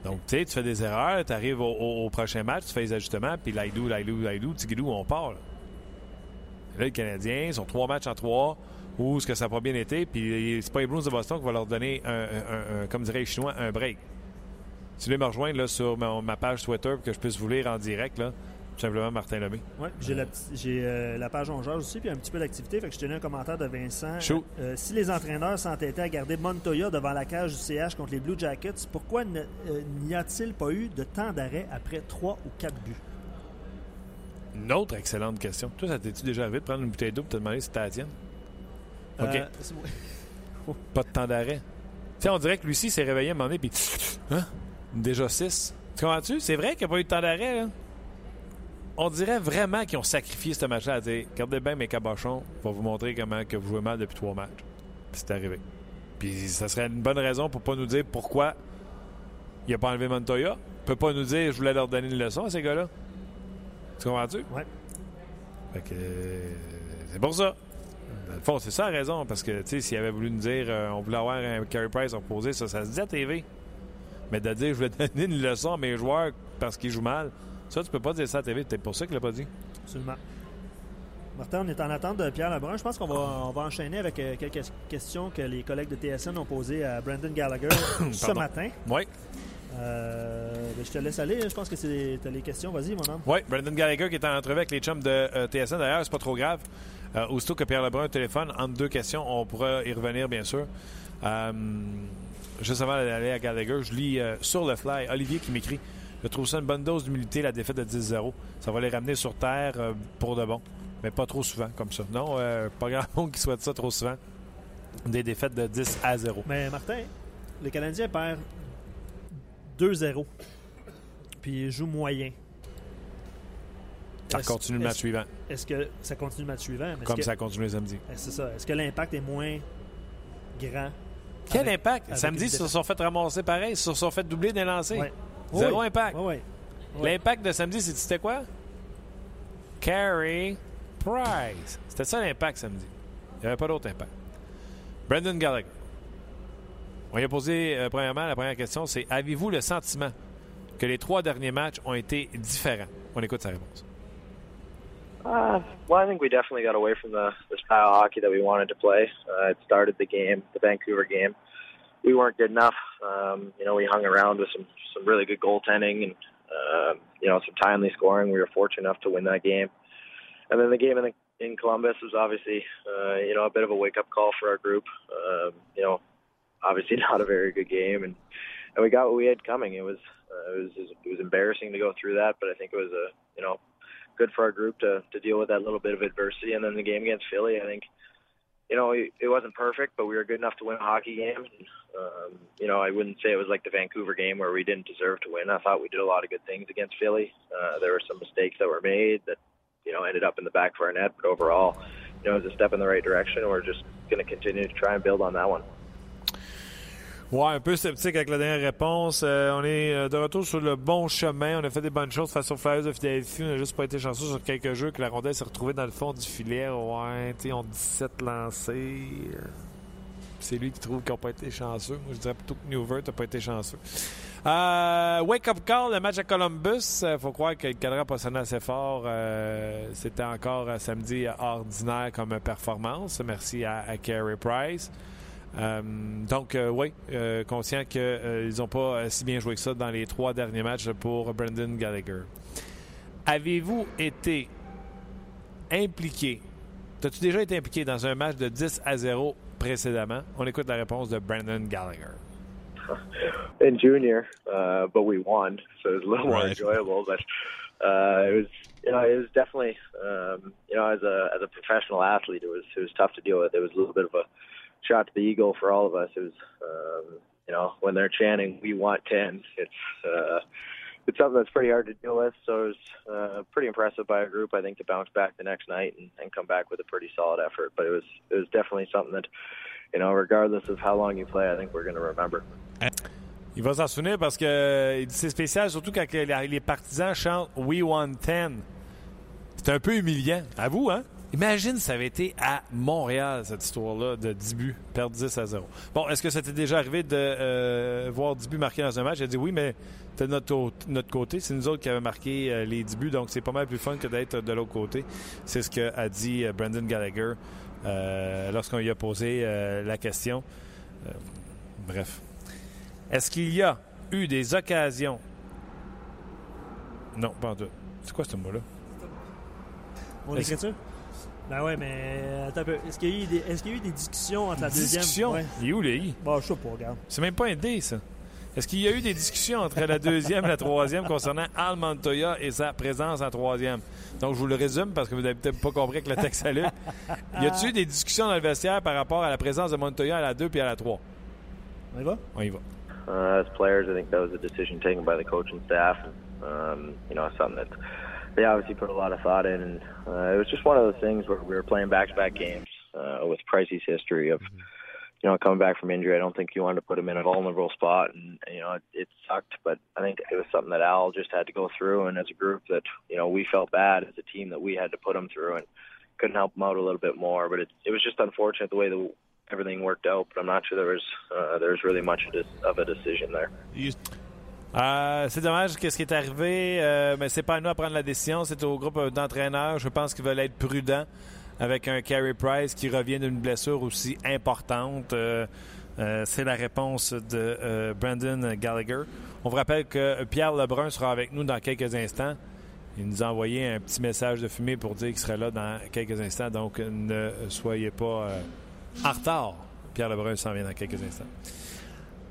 Donc, tu sais, tu fais des erreurs, tu arrives au, au- au prochain match, tu fais les ajustements, puis laïdou, laïdou, laïdou, tigidou, on part. Là, Là, les Canadiens, ils sont trois matchs en trois, où ce que ça n'a pas bien été, puis c'est pas les Bruins de Boston qui va leur donner, un, un- un- comme dirait les Chinois, un break. Si vous voulez me rejoindre là, sur ma, ma page Twitter pour que je puisse vous lire en direct, là, tout simplement Martin Lemay. Ouais, j'ai la, euh, la page On Jase aussi, puis un petit peu d'activité. Fait que je tenais un commentaire de Vincent. Shoot. Euh, si les entraîneurs s'entêtaient à garder Montoya devant la cage du CH contre les Blue Jackets, pourquoi euh, n'y a-t-il pas eu de temps d'arrêt après trois ou quatre buts? Une autre excellente question. Toi, ça t'es-tu déjà arrivé de prendre une bouteille d'eau pour te demander si c'était la tienne? OK. Euh, Pas de temps d'arrêt. Tu sais, on dirait que Lucie s'est réveillé à un moment donné, puis. Hein? Déjà 6. Tu comprends-tu? C'est vrai qu'il n'y a pas eu de temps d'arrêt. On dirait vraiment qu'ils ont sacrifié ce match-là à dire Regardez bien mes cabochons, on va vous montrer comment que vous jouez mal depuis trois matchs. Puis c'est arrivé. Puis ça serait une bonne raison pour pas nous dire pourquoi il n'a pas enlevé Montoya. Il peut pas nous dire je voulais leur donner une leçon à ces gars-là. Tu comprends-tu? Ouais. Fait que euh, c'est pour ça. Dans le fond, c'est ça la raison, parce que, tu sais, s'il avait voulu nous dire euh, on voulait avoir un Carey Price reposé, ça, ça se dit à TV. Mais de dire je voulais donner une leçon à mes joueurs parce qu'ils jouent mal, ça, tu peux pas dire ça à TV. C'est pour ça qu'il l'a pas dit. Absolument. Martin, on est en attente de Pierre Lebrun. Je pense qu'on va, on va enchaîner avec euh, quelques questions que les collègues de TSN ont posées à Brandon Gallagher (coughs) ce matin. Oui. Euh, ben, je te laisse aller. Je pense que c'est t'as les questions. Vas-y, mon homme. Oui, Brandon Gallagher qui est en entrevue avec les chums de euh, TSN. D'ailleurs, c'est pas trop grave. Euh, aussitôt que Pierre Lebrun téléphone, entre deux questions, on pourra y revenir, bien sûr. Juste avant d'aller à Gallagher, je lis euh, sur le fly Olivier qui m'écrit Je trouve ça une bonne dose d'humilité, la défaite de 10-0. Ça va les ramener sur terre euh, pour de bon. Mais pas trop souvent comme ça. Non, euh, pas grand (laughs) monde qui souhaite ça trop souvent. Des défaites de 10 à 0. Mais Martin, le Canadien perd 2-0. Puis il joue moyen. Ça continue le match suivant, Est-ce que ça continue le match suivant? Comme que- ça a continué samedi. C'est ça. Est-ce que l'impact est moins grand? Quel avec- impact? avec Samedi, ils se sont fait ramasser pareil, ils se sont fait doubler des lancers. Ouais. Zéro Oui. impact. Oui, oui. Ouais. L'impact de samedi, c'était quoi? Carey Price. C'était ça l'impact samedi. Il n'y avait pas d'autre impact. Brendan Gallagher. On lui a posé, euh, premièrement, la première question, c'est avez-vous le sentiment que les trois derniers matchs ont été différents? On écoute sa réponse. Uh, well, I think we definitely got away from the, the style of hockey that we wanted to play. Uh, it started the game, the Vancouver game. We weren't good enough. Um, you know, we hung around with some some really good goaltending and um, you know some timely scoring. We were fortunate enough to win that game. And then the game in the, in Columbus was obviously uh, you know a bit of a wake up call for our group. Um, you know, obviously (laughs) not a very good game, and and we got what we had coming. It was uh, it was it was embarrassing to go through that, but I think it was a you know good for our group to to deal with that little bit of adversity. And then the game against Philly, I think, you know, it, wasn't perfect, but we were good enough to win a hockey game. And, um, you know, I wouldn't say it was like the Vancouver game where we didn't deserve to win. I thought we did a lot of good things against Philly. Uh, there were some mistakes that were made that, you know, ended up in the back of our net, but overall, you know, it was a step in the right direction. We're just going to continue to try and build on that one. Ouais, un peu sceptique avec la dernière réponse. Euh, on est euh, de retour sur le bon chemin. On a fait des bonnes choses face aux Flyers de Philadelphie. On n'a juste pas été chanceux sur quelques jeux que la rondelle s'est retrouvée dans le fond du filet. Ouais, tu on 17 lancés. C'est lui qui trouve qu'ils n'ont pas été chanceux. Moi, je dirais plutôt que Newvert n'a pas été chanceux. Euh, wake up call, le match à Columbus. Il faut croire que le cadran n'a pas sonné assez fort. C'était encore samedi ordinaire comme performance. Merci à, à Carey Price. Euh, donc, euh, oui, euh, conscient qu'ils n'ont pas euh, si bien joué que ça dans les trois derniers matchs pour Brendan Gallagher. Avez-vous été impliqué? As-tu déjà été impliqué dans un match de 10 à 0 précédemment? On écoute la réponse de Brendan Gallagher. (laughs) in junior, uh, but we won, so it was a little more Right. enjoyable. But uh, it was, you know, it was definitely, um, you know, as a as a professional athlete, it was it was tough to deal with. It was a little bit of a shot to the ego for all of us. It was, um, you know, when they're chanting "We want 10," it's uh, it's something that's pretty hard to deal with. So it was uh, pretty impressive by our group, I think, to bounce back the next night and, and come back with a pretty solid effort. But it was it was definitely something that, you know, regardless of how long you play, I think we're going to remember. Il va s'en souvenir parce que c'est spécial, surtout quand les partisans chantent We want 10. C'est un peu humiliant. À vous, hein? Imagine ça avait été à Montréal, cette histoire-là, de 10 buts, perdre 10 à 0. Bon, est-ce que ça t'est déjà arrivé de euh, voir 10 buts marqués dans un match? J'ai dit oui, mais c'était de notre, notre côté. C'est nous autres qui avons marqué euh, les 10 buts, donc c'est pas mal plus fun que d'être de l'autre côté. C'est ce qu'a dit euh, Brendan Gallagher lorsqu'on lui a posé la question. Bref. Est-ce qu'il y a eu des occasions? Non, pas en tout. C'est quoi ce mot-là? Mon écriture? Ben ouais, mais euh, attends un peu. Est-ce qu'il y, a eu des- est-ce qu'il y a eu des discussions entre la deuxième... Discussion? Ouais. Il est où, le I? Bon, je sais pas, regarde. C'est même pas un D, ça. Est-ce qu'il y a eu des discussions entre la deuxième et la troisième concernant Al Montoya et sa présence en troisième? Donc, je vous le résume parce que vous n'avez peut-être pas compris que le texte allait. Y a-t-il eu des discussions dans le vestiaire par rapport à la présence de Montoya à la 2 puis à la 3? On y va? On y va. uh, as players, I think that was a decision taken by the coaching staff. And, um, you know, something that they obviously put a lot of thought in. And uh, it was just one of those things where we were playing back-to-back games uh, with Pricey's history of, you know, coming back from injury. I don't think you wanted to put him in a vulnerable spot, and you know, it, it sucked. But I think it was something that Al just had to go through, and as a group, that you know, we felt bad as a team that we had to put him through, and couldn't help him out a little bit more. But it, it was just unfortunate the way the everything worked out. But I'm not sure there was uh, there was really much of a- of a decision there. You- Euh, c'est dommage qu'est-ce qui est arrivé, euh, mais c'est pas à nous à prendre la décision, c'est au groupe d'entraîneurs. Je pense qu'ils veulent être prudents avec un Carey Price qui revient d'une blessure aussi importante. Euh, euh, c'est la réponse de Brandon Gallagher. On vous rappelle que Pierre Lebrun sera avec nous dans quelques instants. Il nous a envoyé un petit message de fumée pour dire qu'il serait là dans quelques instants, donc ne soyez pas en retard. Pierre Lebrun s'en vient dans quelques instants.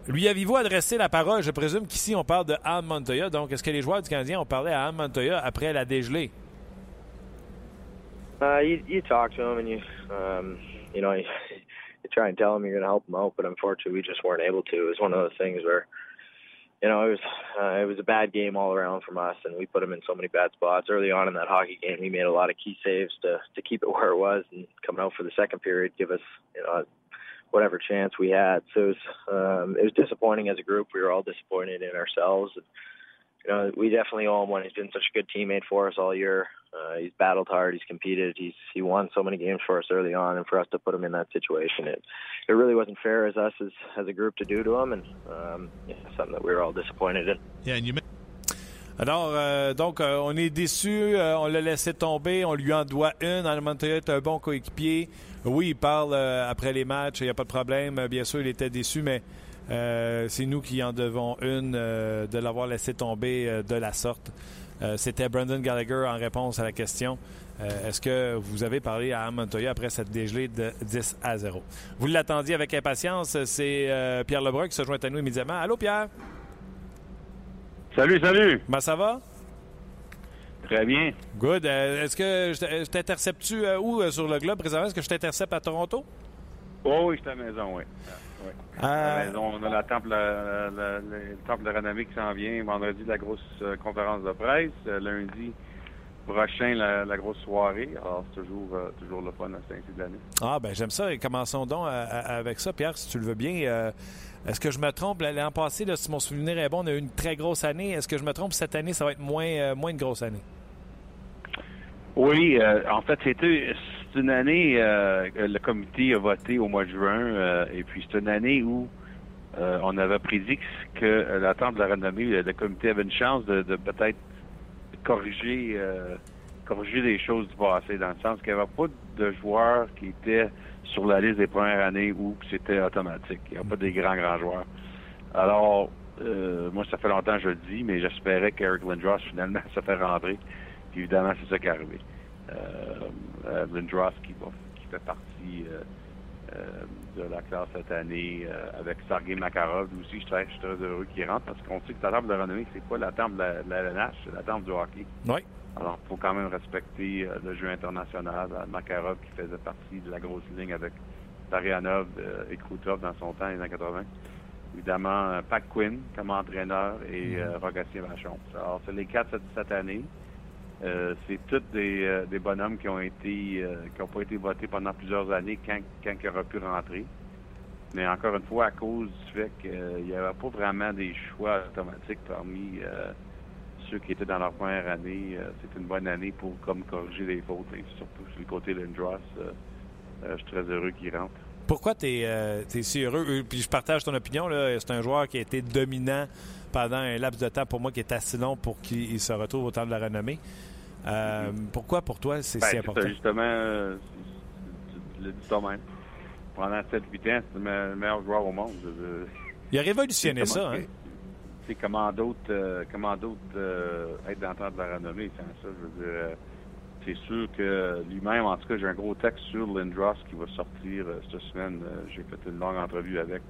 Lui avez-vous adressé la parole? Je présume qu'ici, on parle de Al Montoya. Donc, est-ce que les joueurs du Canadien ont parlé à Al Montoya après la dégelée? Uh, you, you talk to him and you, um, you know, you, (laughs) you try and tell him you're going to help him out, but unfortunately, we just weren't able to. It was one of those things where, you know, it was uh, it was a bad game all around from us, and we put him in so many bad spots early on in that hockey game. We made a lot of key saves to to keep it where it was, and coming out for the second period, give us, you know, whatever chance we had. So it was um, it was disappointing as a group. We were all disappointed in ourselves. And, you know, we definitely owe him. He's been such a good teammate for us all year. Uh, he's battled hard. He's competed. He's he won so many games for us early on, and for us to put him in that situation, it it really wasn't fair as us as as a group to do to him, and um, yeah, something that we were all disappointed in. Yeah, and you Alors, euh, donc, euh, on est déçu. Euh, on l'a laissé tomber. On lui en doit une. Almontoya est un bon coéquipier. Oui, il parle euh, après les matchs. Il n'y a pas de problème. Bien sûr, il était déçu, mais euh, c'est nous qui en devons une euh, de l'avoir laissé tomber de la sorte. C'était Brandon Gallagher en réponse à la question. Est-ce que vous avez parlé à Montoya après cette dégelée de 10 à 0? Vous l'attendiez avec impatience. C'est Pierre Lebrun qui se joint à nous immédiatement. Allô, Pierre? Salut, salut. Ben, ça va? Très bien. Good. Euh, est-ce que je t'intercepte-tu euh, où euh, sur le globe présentement? Est-ce que je t'intercepte à Toronto? Oh, oui, je suis à la maison, oui. oui. À la maison, on a la temple, la, la, le temple de renommée qui s'en vient. Vendredi, la grosse conférence de presse. lundi prochain, la, grosse soirée. Alors, c'est toujours, toujours le fun à ce de l'année. Ah, ben j'aime ça. Et commençons donc avec ça. Pierre, si tu le veux bien. Est-ce que je me trompe? L'an passé, si mon souvenir est bon, on a eu une très grosse année. Est-ce que je me trompe? Cette année, ça va être moins, moins une grosse année? Oui, euh, en fait, c'est une année euh, le comité a voté au mois de juin, euh, et puis c'est une année où euh, on avait prédit que l'attente de la renommée, le, comité avait une chance de, peut-être corriger corriger les choses du passé, dans le sens qu'il n'y avait pas de joueurs qui étaient sur la liste des premières années où c'était automatique. Il n'y a pas des grands, grands joueurs. Alors, moi, ça fait longtemps que je le dis, mais j'espérais qu'Eric Lindros, finalement, (laughs) se fait rentrer évidemment, c'est ça qui est arrivé. Euh, euh, Lindros qui, qui fait partie euh, euh, de la classe cette année avec Sergei Makarov. Aussi, je suis très, heureux qu'il rentre parce qu'on sait que la table de renommée, c'est pas la table de la, de la LNH, c'est la table du hockey. Oui. Alors, il faut quand même respecter le jeu international. Makarov qui faisait partie de la grosse ligne avec Tarianov et Krutov dans son temps, les années 80 évidemment Pat Quinn comme entraîneur et Vachon. Alors, c'est les quatre cette, cette année. Euh, c'est tous des, euh, des, bonhommes qui ont été euh, qui n'ont pas été votés pendant plusieurs années quand, quand ils auraient pu rentrer. Mais encore une fois, à cause du fait qu'il n'y avait pas vraiment des choix automatiques parmi ceux qui étaient dans leur première année, c'est une bonne année pour comme corriger les fautes. Et surtout sur le côté de Lindros, je suis très heureux qu'il rentre. Pourquoi tu es, si heureux? Puis je partage ton opinion. C'est un joueur qui a été dominant pendant un laps de temps pour moi qui est assez long pour qu'il se retrouve au temps de la renommée. Euh, pourquoi pour toi c'est si ben, important? Justement, euh, tu l'as dit toi-même. Pendant 7-8 ans, c'est le meilleur joueur au monde. Il a révolutionné (laughs) ça. Hein? Comment d'autres euh, comment d'autres être dans le temps de la renommée sans ça. Je veux dire, c'est sûr que lui-même, en tout cas, j'ai un gros texte sur Lindros qui va sortir cette semaine. j'ai fait une longue entrevue avec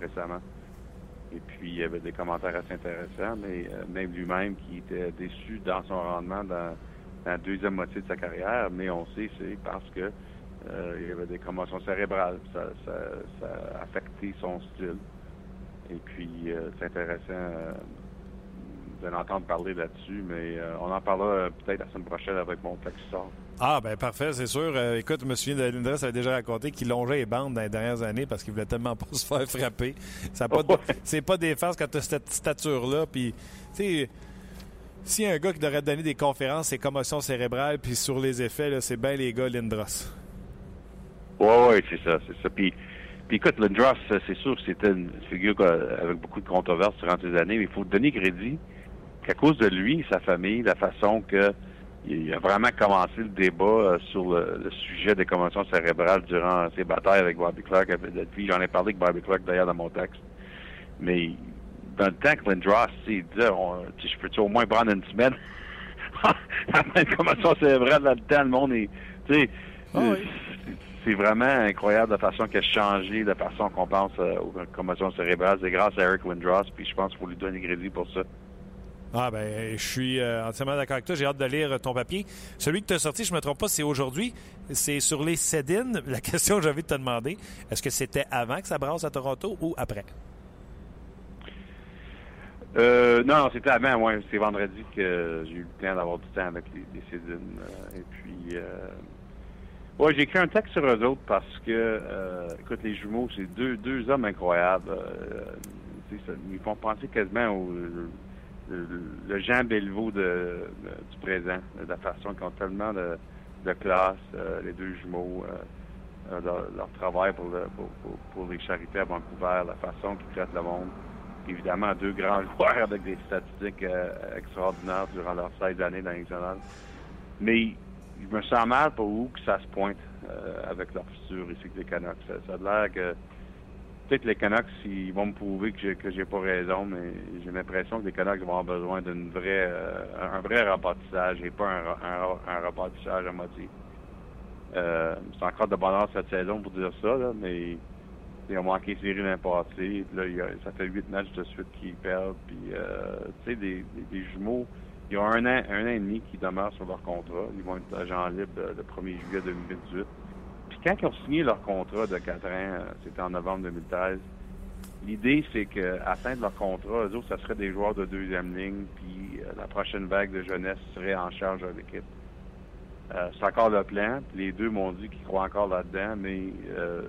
récemment. Et puis, il y avait des commentaires assez intéressants, mais même lui-même qui était déçu dans son rendement dans la deuxième moitié de sa carrière, mais on sait c'est parce que euh, il y avait des commotions cérébrales. Ça, a affecté son style. Et puis, euh, c'est intéressant euh, de l'entendre parler là-dessus, mais on en parlera peut-être la semaine prochaine avec mon texte sort. Ah, ben parfait, c'est sûr. écoute, je me souviens Lindres avait déjà raconté qu'il longeait les bandes dans les dernières années parce qu'il voulait tellement pas (laughs) se faire frapper. (laughs) C'est pas des farces quand tu as cette stature-là. Puis, tu sais, si un gars qui devrait donner des conférences, c'est commotion cérébrale, puis sur les effets, c'est bien les gars Lindros. Oui, oui, c'est ça, c'est ça. Puis, puis écoute, Lindros, c'est sûr que c'était une figure avec beaucoup de controverses durant ces années, mais il faut donner crédit qu'à cause de lui, sa famille, la façon que il a vraiment commencé le débat euh, sur le, sujet des commotions cérébrales durant ses batailles avec Bobby Clark. Depuis, j'en ai parlé avec Bobby Clark d'ailleurs dans mon texte. Mais dans le temps que Lindros, il disait, je peux au moins prendre une semaine? Comment ça, c'est vrai, dans le temps, le monde est, tu sais, ah c'est vraiment incroyable la façon qu'elle a changé, la façon qu'on pense euh, aux commotions cérébrales. C'est grâce à Eric Windross, puis je pense qu'il faut lui donner crédit pour ça. Ah ben, je suis euh, entièrement d'accord avec toi. J'ai hâte de lire ton papier. Celui que tu as sorti, je ne me trompe pas, c'est aujourd'hui. C'est sur les Cédines. (laughs) La question que j'ai envie de te demander, est-ce que c'était avant que ça brasse à Toronto ou après? Euh, non, c'était avant. Ouais, c'est vendredi que j'ai eu le temps d'avoir du temps avec les, les Cédines. Euh, et puis, euh, ouais, j'ai écrit un texte sur eux autres parce que, euh, écoute, les jumeaux, c'est deux, deux hommes incroyables. Euh, ça- ils font penser quasiment au le, le Jean Bellevaux de, de- du présent, de la façon qu'ils ont tellement de, de classe, euh, les deux jumeaux, euh, euh, leur, leur travail pour, le- pour, pour, les charités à Vancouver, la façon qu'ils traitent le monde. Évidemment, deux grands (laughs) joueurs avec des statistiques euh, extraordinaires durant leurs 16 années dans nationale. Mais je me sens mal pour où que ça se pointe euh, avec leur futur ici que les Canucks. Ça, ça a l'air que peut-être les Canucks, ils vont me prouver que j'ai que j'ai pas raison, mais j'ai l'impression que les Canucks vont avoir besoin d'une vraie euh, un vrai rebâtissage et pas un, un, un à moitié. Euh, c'est encore de bonheur cette saison pour dire ça, là, mais ils ont manqué les séries l'an passé. Là, il y a- ça fait huit matchs de suite qu'ils perdent. Puis, euh, tu sais, des, des jumeaux, ils ont un an, un an et demi qui demeurent sur leur contrat. Ils vont être agents libres euh, le 1er juillet 2018. Puis quand ils ont signé leur contrat de 4 ans, euh, c'était en novembre 2013, l'idée, c'est qu'à la fin de leur contrat, eux autres, ça serait des joueurs de deuxième ligne, puis euh, la prochaine vague de jeunesse serait en charge de l'équipe. Euh, c'est encore le plan. puis Les deux m'ont dit qu'ils croient encore là-dedans, mais euh,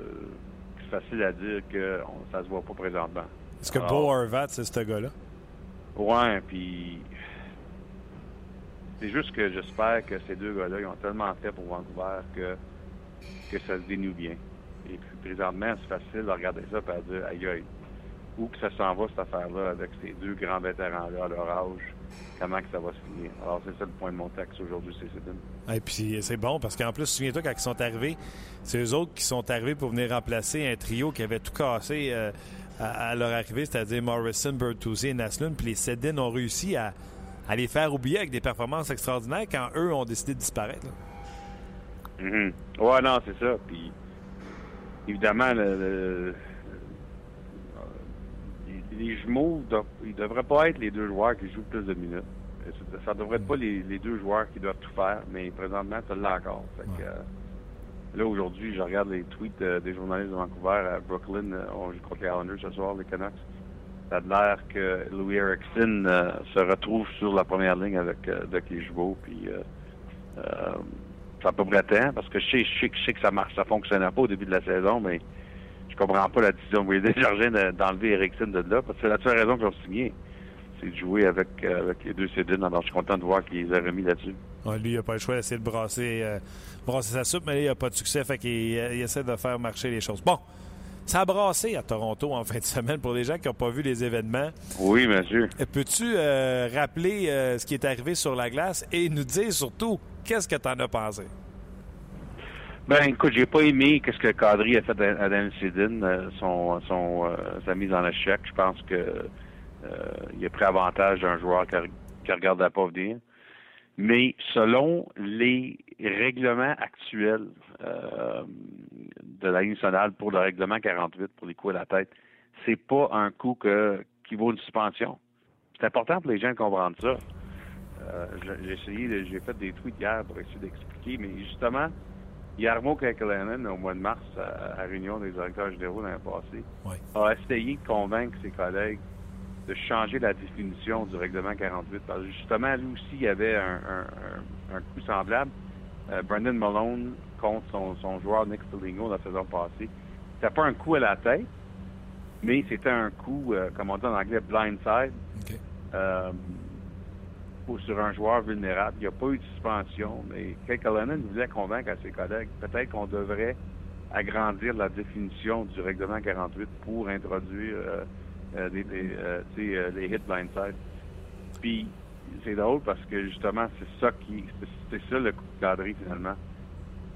c'est facile à dire que on- ça se voit pas présentement. Est-ce que Bo Horvat, c'est ce gars-là? Ouais, puis c'est juste que j'espère que ces deux gars-là, ils ont tellement fait pour Vancouver que, que ça se dénoue bien. Et puis présentement, c'est facile de regarder ça et de dire aïe aïe. Où que ça s'en va cette affaire-là avec ces deux grands vétérans-là à leur âge, comment que ça va se finir? Alors c'est ça le point de mon texte aujourd'hui, c'est c'est Et puis c'est bon parce qu'en plus, souviens-toi, quand ils sont arrivés, c'est eux autres qui sont arrivés pour venir remplacer un trio qui avait tout cassé euh, à, à leur arrivée, c'est-à-dire Morrison, Bertuzzi et Naslund. Puis les Sedin ont réussi à, à les faire oublier avec des performances extraordinaires quand eux ont décidé de disparaître. Mhm. Ouais, non, c'est ça. Puis, évidemment, le, le- les, les jumeaux, ils devraient pas être les deux joueurs qui jouent plus de minutes. Euh, Ça- Ça devrait être pas les, les deux joueurs qui doivent tout faire, mais présentement, tu l'as encore. Fait que, euh, là, aujourd'hui, je regarde les tweets euh, des journalistes de Vancouver à Brooklyn. euh, on joue contre les Islanders ce soir, les Canucks. Ça a l'air que Louis Erickson euh, se retrouve sur la première ligne avec, euh, jumeaux. Puis, euh, euh, ça peut temps parce que je sais, que ça marche, ça fonctionnait pas au début de la saison, mais je comprends pas la décision de Desjardins de- d'enlever Erickson de là, parce que c'est la seule raison qu'ils ont signé. C'est de jouer avec, euh, avec les deux Cédines. Alors je suis content de voir qu'ils les remis là-dessus. Lui, il n'a pas le choix d'essayer de brasser, brasser sa soupe, mais là, il n'a pas de succès, fait qu'il il essaie de faire marcher les choses. Bon, ça a brassé à Toronto en (laughs) fin de semaine pour les gens qui n'ont pas vu les événements. Oui, monsieur. Euh, Peux-tu euh, rappeler euh, ce qui est arrivé sur la glace et nous dire surtout qu'est-ce que tu en as pensé? Ben, écoute, j'ai pas aimé qu'est-ce que Kadri a fait à Dan Sedin, euh, son, son, euh, sa mise en échec. Je pense que il a pris avantage d'un joueur qui ne regardait pas venir. Mais selon les règlements actuels euh, de la Ligue nationale pour le règlement 48 pour les coups à la tête, c'est pas un coup que, qui vaut une suspension. C'est important pour les gens de comprendre ça. Euh, j'ai- essayé, j'ai fait des tweets hier pour essayer d'expliquer, mais justement, Yarmo Kekalainen, au mois de mars, à, à la réunion des directeurs généraux l'année passée, Ouais. a essayé de convaincre ses collègues de changer la définition du règlement 48. Parce que justement, lui aussi, il y avait un, un, un, un coup semblable. Euh, Brendan Malone contre son, son joueur Nick Foligno la saison passée. C'était pas un coup à la tête, mais c'était un coup, euh, comme on dit en anglais, blindside. Euh, ou sur un joueur vulnérable. Il n'y a pas eu de suspension, mais Kekalainen voulait convaincre à ses collègues peut-être qu'on devrait agrandir la définition du règlement 48 pour introduire euh, euh, des, des, les hits blindside. Puis c'est drôle parce que justement c'est ça qui c'est- ça le coup de cadré finalement.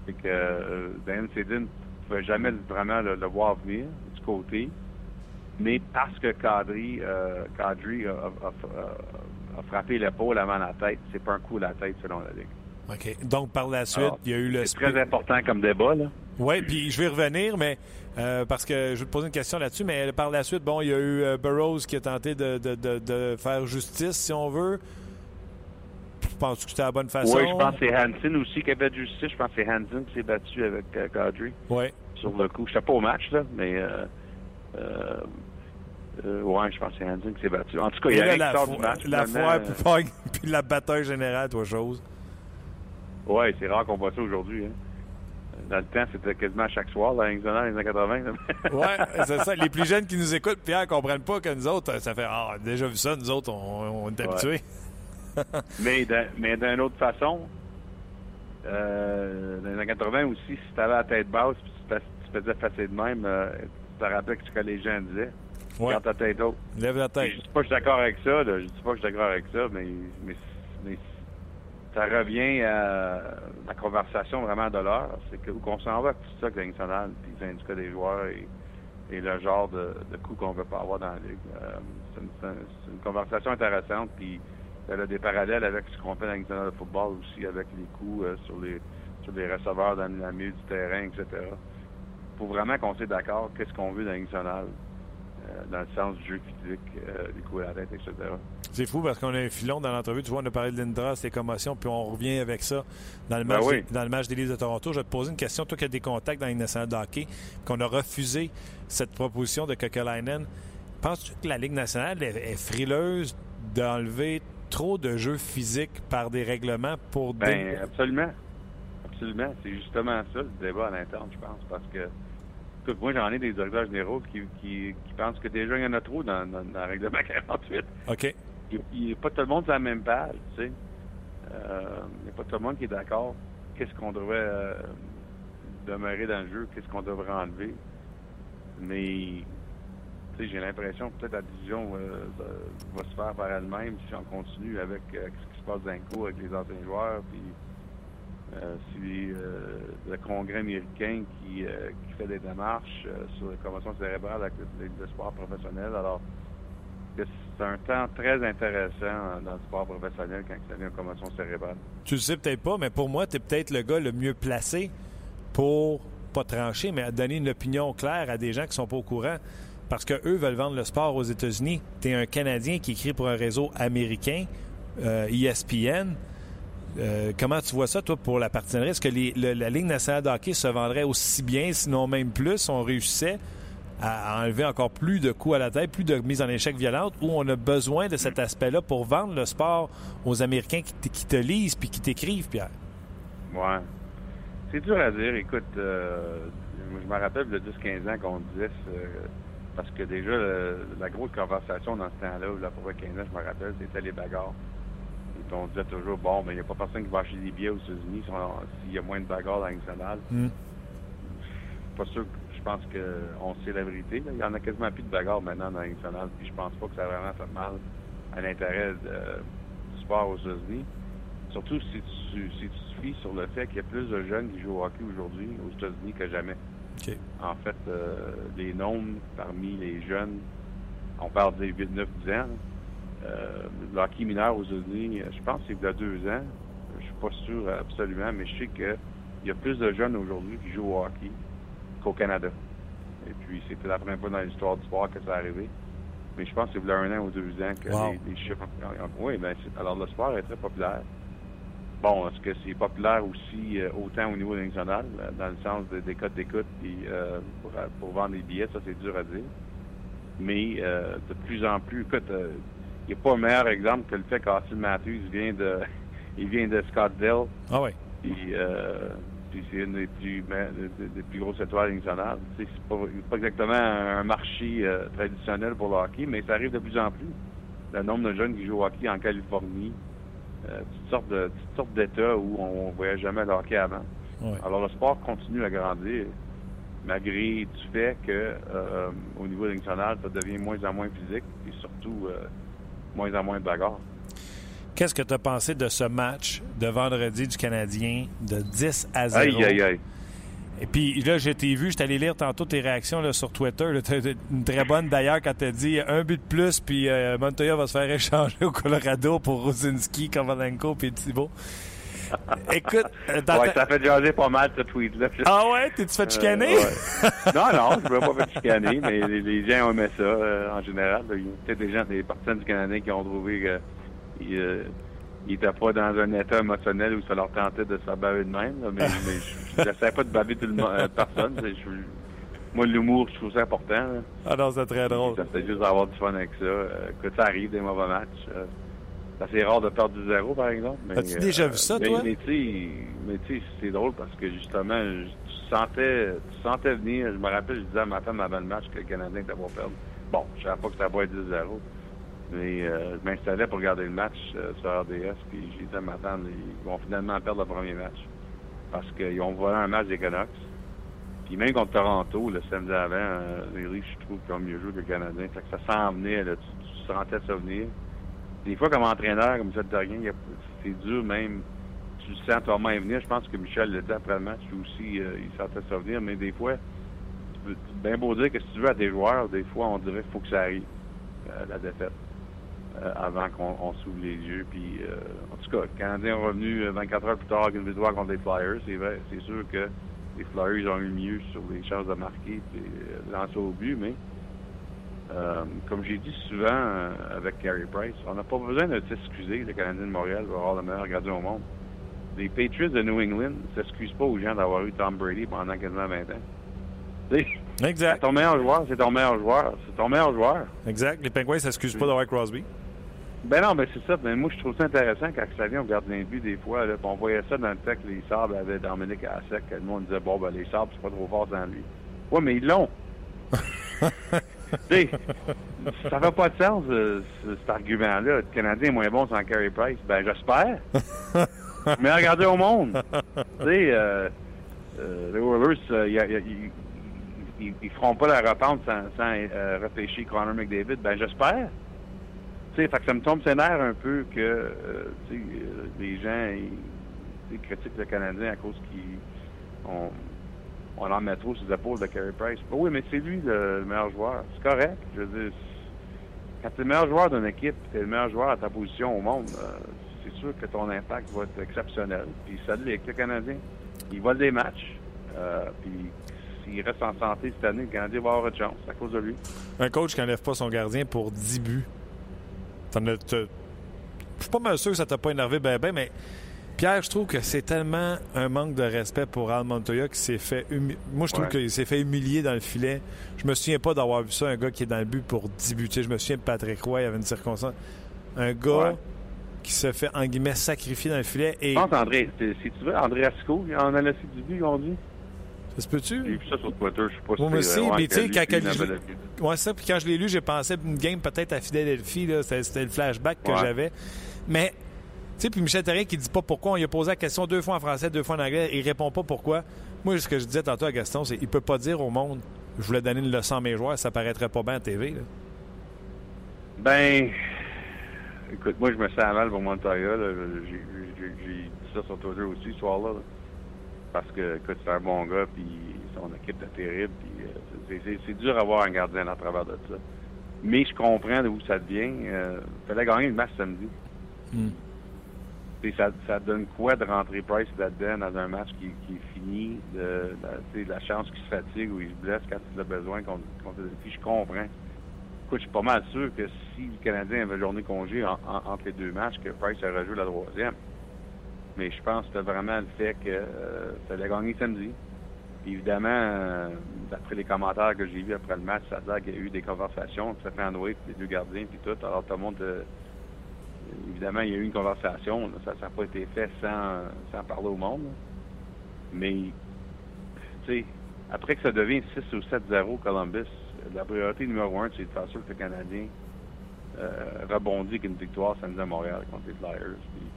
C'est que euh, Dan Sedin ne pouvait jamais vraiment le, le voir venir du côté. Mais parce que Kadri, euh, a, a- a- a frappé l'épaule avant la tête, c'est pas un coup à la tête selon la Ligue. OK. Donc, par la suite, Alors, il y a eu le C'est très important comme débat, là. Oui, puis je vais revenir, mais euh, parce que je vais te poser une question là-dessus, mais par la suite, bon, il y a eu euh, Burroughs qui a tenté de, de, de, de, faire justice, si on veut. Je pense que c'était la bonne façon? Oui, je pense que c'est Hansen aussi qui a fait justice. Je pense que c'est Hansen qui s'est battu avec euh, Gaudry. Oui. Sur le coup. Je n'étais pas au match, là, mais. Euh, euh, ouais, je pense que c'est Hansen qui s'est battu. En tout cas, il y a la, sort du match. La foire, puis, (laughs) puis la bataille générale, toi, chose. Oui, c'est rare qu'on voit ça aujourd'hui. Hein. Dans le temps, c'était quasiment chaque soir, dans les années 80. (laughs) oui, c'est ça. Les plus jeunes qui nous écoutent, Pierre, ne comprennent pas que nous autres, ça fait Ah, déjà vu ça, nous autres, on, on est habitués. (laughs) mais d'une autre façon, euh, dans les années 80 aussi, si tu avais la tête basse puis tu, tu faisais passer de même, euh, tu te rappelais ce que les gens disaient? Ouais. Garde ta tête haute. Lève la tête. Je dis pas que je suis d'accord avec ça, là. je dis pas que je suis d'accord avec ça, mais, mais, mais ça revient à la conversation vraiment de l'heure. C'est que où qu'on s'en va avec tout ça avec nationale, puis les syndicats des joueurs et, et le genre de, de coups qu'on veut pas avoir dans la ligue. Euh, c'est, une, c'est une, conversation intéressante, puis elle a des parallèles avec ce qu'on fait dans nationale de football aussi, avec les coups euh, sur les sur les receveurs dans le milieu du terrain, etc. Faut vraiment qu'on soit d'accord qu'est-ce qu'on veut dans nationale dans le sens du jeu physique, euh, du coup à la tête, etc. C'est fou parce qu'on a un filon dans l'entrevue. Tu vois, on a parlé de Lindra, ses commotions, puis on revient avec ça dans le match, ben oui. des, dans le match des Leafs de Toronto. Je vais te poser une question. Toi qui as des contacts dans les nationale de hockey, qu'on a refusé cette proposition de Kokelainen, penses-tu que la Ligue nationale est frileuse d'enlever trop de jeux physiques par des règlements pour... Ben, absolument. Absolument. C'est justement ça, le débat à l'interne, je pense, parce que Écoute, moi, j'en ai des directeurs généraux qui, qui, qui, pensent que déjà, il y en a trop dans, dans, dans le règlement (laughs) 48. OK. Il n'y a pas tout le monde sur la même page, tu sais. Euh, il n'y a pas tout le monde qui est d'accord. Qu'est-ce qu'on devrait euh, demeurer dans le jeu? Qu'est-ce qu'on devrait enlever? Mais, j'ai l'impression que peut-être la division euh, va se faire par elle-même si on continue avec ce qui se passe d'un coup avec les anciens joueurs, puis euh, euh, le Congrès américain qui, euh, fait des démarches sur la commotion cérébrale avec le, sport professionnel. Alors, c'est un temps très intéressant dans le sport professionnel quand il y a une commotion cérébrale. Tu le sais peut-être pas, mais pour moi, tu es peut-être le gars le mieux placé pour, pas trancher, mais à donner une opinion claire à des gens qui sont pas au courant. Parce qu'eux veulent vendre le sport aux États-Unis. Tu es un Canadien qui écrit pour un réseau américain, ESPN. Euh, comment tu vois ça, toi, pour la partisanerie? Est-ce que les, le, la Ligue nationale de hockey se vendrait aussi bien, sinon même plus, si on réussissait à, enlever encore plus de coups à la tête, plus de mise en échec violente, où on a besoin de cet aspect-là pour vendre le sport aux Américains qui, qui te lisent puis qui t'écrivent, Pierre? Ouais. C'est dur à dire. Écoute, euh, je me rappelle de 10-15 ans qu'on disait, euh, parce que déjà, le, la grosse conversation dans ce temps-là, la pour 15 ans, je me rappelle, c'était les bagarres on disait toujours, bon, mais il n'y a pas personne qui va acheter des billets aux États-Unis s'il y a moins de bagarres dans la nationale. Mm. Pas sûr je pense qu'on sait la vérité. Là. Il y en a quasiment plus de bagarres maintenant dans la nationale, puis je pense pas que ça a vraiment fait mal à l'intérêt du sport aux États-Unis. Surtout si tu, si tu te fies sur le fait qu'il y a plus de jeunes qui jouent au hockey aujourd'hui aux États-Unis que jamais. Okay. En fait, euh, les nombres parmi les jeunes, on parle des 8, 9, 10 ans, euh, le hockey mineur aux États-Unis, je pense que c'est il y a deux ans. Je suis pas sûr absolument, mais je sais qu'il y a plus de jeunes aujourd'hui qui jouent au hockey qu'au Canada. Et puis, c'était la première fois dans l'histoire du sport que ça arrivé. Mais je pense que c'est il y a un an ou deux ans que wow. les, les, chiffres... Oui, ben, alors le sport est très populaire. Bon, est-ce que c'est populaire aussi euh, autant au niveau national, dans le sens de, des codes d'écoute et euh, pour, pour, vendre des billets, ça c'est dur à dire. Mais euh, de plus en plus, écoute, il n'y a pas un meilleur exemple que le fait qu'Austin Matthews vient de (laughs) il vient de Scottsdale. Ah oui. Puis, euh, puis c'est une des plus, des, des plus grosses étoiles nationales. C'est pas, pas exactement un marché euh, traditionnel pour le hockey, mais ça arrive de plus en plus. Le nombre de jeunes qui jouent au hockey en Californie, euh, toutes sortes de toutes sortes d'États où on ne voyait jamais le hockey avant. Ouais. Alors le sport continue à grandir malgré du fait que euh, au niveau national, ça devient moins en moins physique et surtout euh, moins en moins de bagarres. Qu'est-ce que tu as pensé de ce match de vendredi du Canadien de 10 à 0? Aïe, aïe, aïe. Et puis là, je t'ai vu, je t'allais lire tantôt tes réactions là, sur Twitter. Là, une très bonne d'ailleurs quand tu as dit un but de plus, puis euh, Montoya va se faire échanger au Colorado pour Rosinski, Kovalenko puis Thibault. (laughs) Écoute, euh, Ouais, ça fait jaser pas mal, ce tweet-là. Ah ouais, t'es-tu fait chicaner? Euh, ouais. (laughs) non, non, je ne veux pas faire chicaner, mais les, les gens ont aimé ça euh, en général. Il y a peut-être des gens, des partisans du Canadien qui ont trouvé euh, n'étaient pas dans un état émotionnel où ça leur tentait de se baver de même. là. mais (laughs) mais je pas de baver tout le monde, euh, personne. Je- moi, l'humour, je trouve ça important. là. Ah non, c'est très drôle. Ça fait juste d'avoir du fun avec ça. Euh, écoute, ça arrive, des mauvais matchs. Euh, c'est assez rare de perdre du zéro, par exemple. mais, As-tu déjà vu ça, mais- toi? Mais tu sais, mais tu sais, c'est drôle parce que justement, je- tu sentais, tu sentais venir. Je me rappelle, je disais à ma femme avant le match que le Canadien était pas perdre. Bon, je savais pas que ça allait être 10-0. Mais euh, je m'installais pour regarder le match euh, sur RDS, puis j'ai dit à ma femme, ils vont finalement perdre le premier match. Parce qu'ils ont volé un match des Canucks. Puis même contre Toronto, le samedi avant, euh, les Leafs, je trouve qu'ils ont mieux joué que le Canadien. Fait que ça s'en venait, là, tu, tu sentais ça venir. Des fois, comme entraîneur, comme Michel a- c'est dur même. Tu le sens toi-même venir. Je pense que Michel le dit après le match, lui aussi, euh, il sentait ça venir. Mais des fois, tu peux- bien beau dire que si tu veux à tes joueurs, des fois, on dirait qu'il faut que ça arrive, euh, la défaite, euh, avant qu'on on s'ouvre les yeux. Puis, euh, en tout cas, le Canadien est revenu euh, 24 heures plus tard avec une victoire contre les Flyers. C'est vrai, c'est sûr que les Flyers ont eu mieux sur les chances de marquer et euh, lancer au but, mais euh, comme j'ai dit souvent avec Carey Price, on n'a pas besoin de s'excuser. Le Canadien de Montréal va avoir le meilleur gardien au monde. Les Patriots de New England ne s'excusent pas aux gens d'avoir eu Tom Brady pendant quasiment 20 ans. Exact. ton meilleur joueur, c'est ton meilleur joueur. C'est ton meilleur joueur. Exact. Les Penguins s'excusent pas d'avoir Crosby. Ben non, mais c'est ça. Ben moi, je trouve ça intéressant quand ça vient au gardien de but des fois. Là, puis on voyait ça dans le temps que les Sabres avaient Dominique à sec. que Le monde disait, bon, ben les Sabres, c'est pas trop fort dans lui. Ouais, mais ils l'ont. (laughs) tu sais, ça fait pas de sens, euh, ce- cet argument-là. Le Canadien est moins bon sans Carey Price. Ben, j'espère. (laughs) mais regardez au monde. tu sais, euh, euh, les Oilers, euh, ils- ils feront pas la repente sans, sans euh, repêcher Connor McDavid. Ben, j'espère. Tu sais, fait que ça me tombe ses nerfs un peu que euh, sais, euh, les gens ils, critiquent le Canadien à cause qu'ils on, en met trop sur les épaules de Carey Price. Ben oui, mais c'est lui le, le meilleur joueur. C'est correct. Je veux dire, quand tu es le meilleur joueur d'une équipe, tu es le meilleur joueur à ta position au monde, euh, c'est sûr que ton impact va être exceptionnel. Puis ça l'est le Canadien. Il vole des matchs. Euh, puis s'il reste en santé cette année, le Canadien va avoir une chance à cause de lui. Un coach qui n'enlève pas son gardien pour 10 buts. T'en as- t'as- Je suis pas mal sûr que ça t'a pas énervé ben ben, mais Pierre, je trouve que c'est tellement un manque de respect pour Al Montoya qui s'est fait humi- Moi, je trouve Ouais. qu'il s'est fait humilier dans le filet. Je me souviens pas d'avoir vu ça, un gars qui est dans le but pour 10 buts. Tu sais, je me souviens de Patrick Roy, il y avait une circonstance. Un gars Ouais. qui se fait, en guillemets, sacrifier dans le filet. Et Je pense, André, si tu veux, André Asco, en a laissé du but, ils ont dit. Ça se peut-tu? J'ai vu ça sur Twitter, je sais pas si Moi aussi, mais tu sais, quand je-. Ouais, ça. Puis quand je l'ai lu, j'ai pensé une game peut-être à Philadelphie. C'était le flashback que Ouais. j'avais. Mais, tu sais, puis Michel Terrien qui dit pas pourquoi. On lui a posé la question deux fois en français, deux fois en anglais. Il répond pas pourquoi. Moi, ce que je disais tantôt à Gaston, c'est il peut pas dire au monde je voulais donner une leçon à mes joueurs, ça paraîtrait pas bien à TV. là. Ben, écoute, moi, je me sens mal pour Montoya. J'ai dit ça sur Twitter aussi ce soir-là. là. Parce que, écoute, c'est un bon gars, puis son équipe est terrible. Puis, euh, c'est- dur d'avoir un gardien à travers de ça. Mais je comprends d'où ça vient. Euh, fallait gagner le match samedi. Sais, Ça, ça donne quoi de rentrer Price là-dedans dans un match qui, qui est fini, de, sais, la chance qu'il se fatigue ou il se blesse quand il a besoin contre, contre je comprends. Écoute, je suis pas mal sûr que si le Canadien avait journée congé en- en- entre les deux matchs, que Price aurait joué la troisième. Mais je pense que vraiment le fait que euh, ça allait gagner samedi. Puis évidemment, euh, d'après les commentaires que j'ai vus après le match, ça a l'air qu'il y a eu des conversations, Stéphane Andoué, puis les deux gardiens, puis tout. Alors tout le monde, euh, évidemment, il y a eu une conversation. Ça n'a pas été fait sans, sans parler au monde. Mais, tu sais, après que ça devient 6 ou 7-0 Columbus, la priorité numéro un, c'est de faire sûr que le Canadien euh, rebondit avec une victoire samedi à Montréal contre les Flyers. Puis,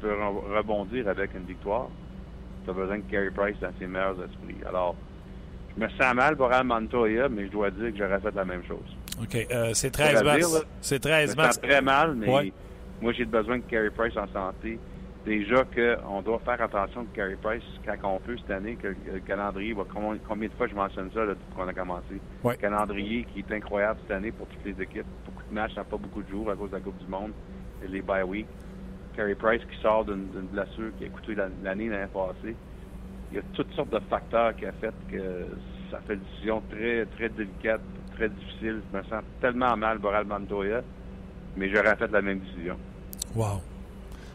peux re- rebondir avec une victoire, tu as besoin de Carey Price dans ses meilleurs esprits. Alors, je me sens mal pour Al Montoya, mais je dois dire que j'aurais fait la même chose. OK. euh, c'est Pas 13 à dire, mars. là. C'est Je 13 me mars. sens très mal, mais Ouais. moi, j'ai besoin de Carey Price en santé. Déjà qu'on doit faire attention de Carey Price quand on peut cette année, que le calendrier va... Combien, combien de fois je mentionne ça là, depuis qu'on a commencé? Ouais. Le calendrier qui est incroyable cette année pour toutes les équipes. Beaucoup de matchs, n'a pas beaucoup de jours à cause de la Coupe du Monde et les bye week. Carey Price qui sort d'une blessure qui a coûté la- l'année l'année passée. Il y a toutes sortes de facteurs qui ont fait que ça fait une décision très, très délicate, très difficile. Je me sens tellement mal, Boral Montoya, mais j'aurais fait la même décision. Wow.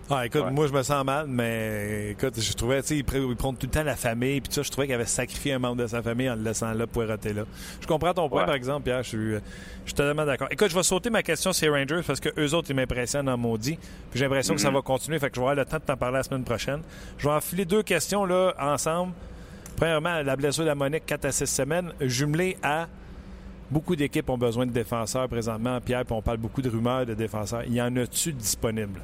Ah, écoute, Ouais. moi, je me sens mal, mais écoute, je trouvais, tu sais, ils prennent tout le temps la famille, puis ça, je trouvais qu'il avait sacrifié un membre de sa famille en le laissant là, poireauter là. Je comprends ton point, Ouais. par exemple, Pierre, je suis, je suis totalement d'accord. Écoute, je vais sauter ma question sur les Rangers parce que eux autres, ils m'impressionnent en maudit, puis j'ai l'impression que ça Mhm. va continuer, fait que je vais avoir le temps de t'en parler la semaine prochaine. Je vais enfiler deux questions, là, ensemble. Premièrement, la blessure d'Amonique, 4 à 6 semaines, jumelée à beaucoup d'équipes ont besoin de défenseurs présentement, Pierre, puis on parle beaucoup de rumeurs de défenseurs. Y en a-tu disponibles?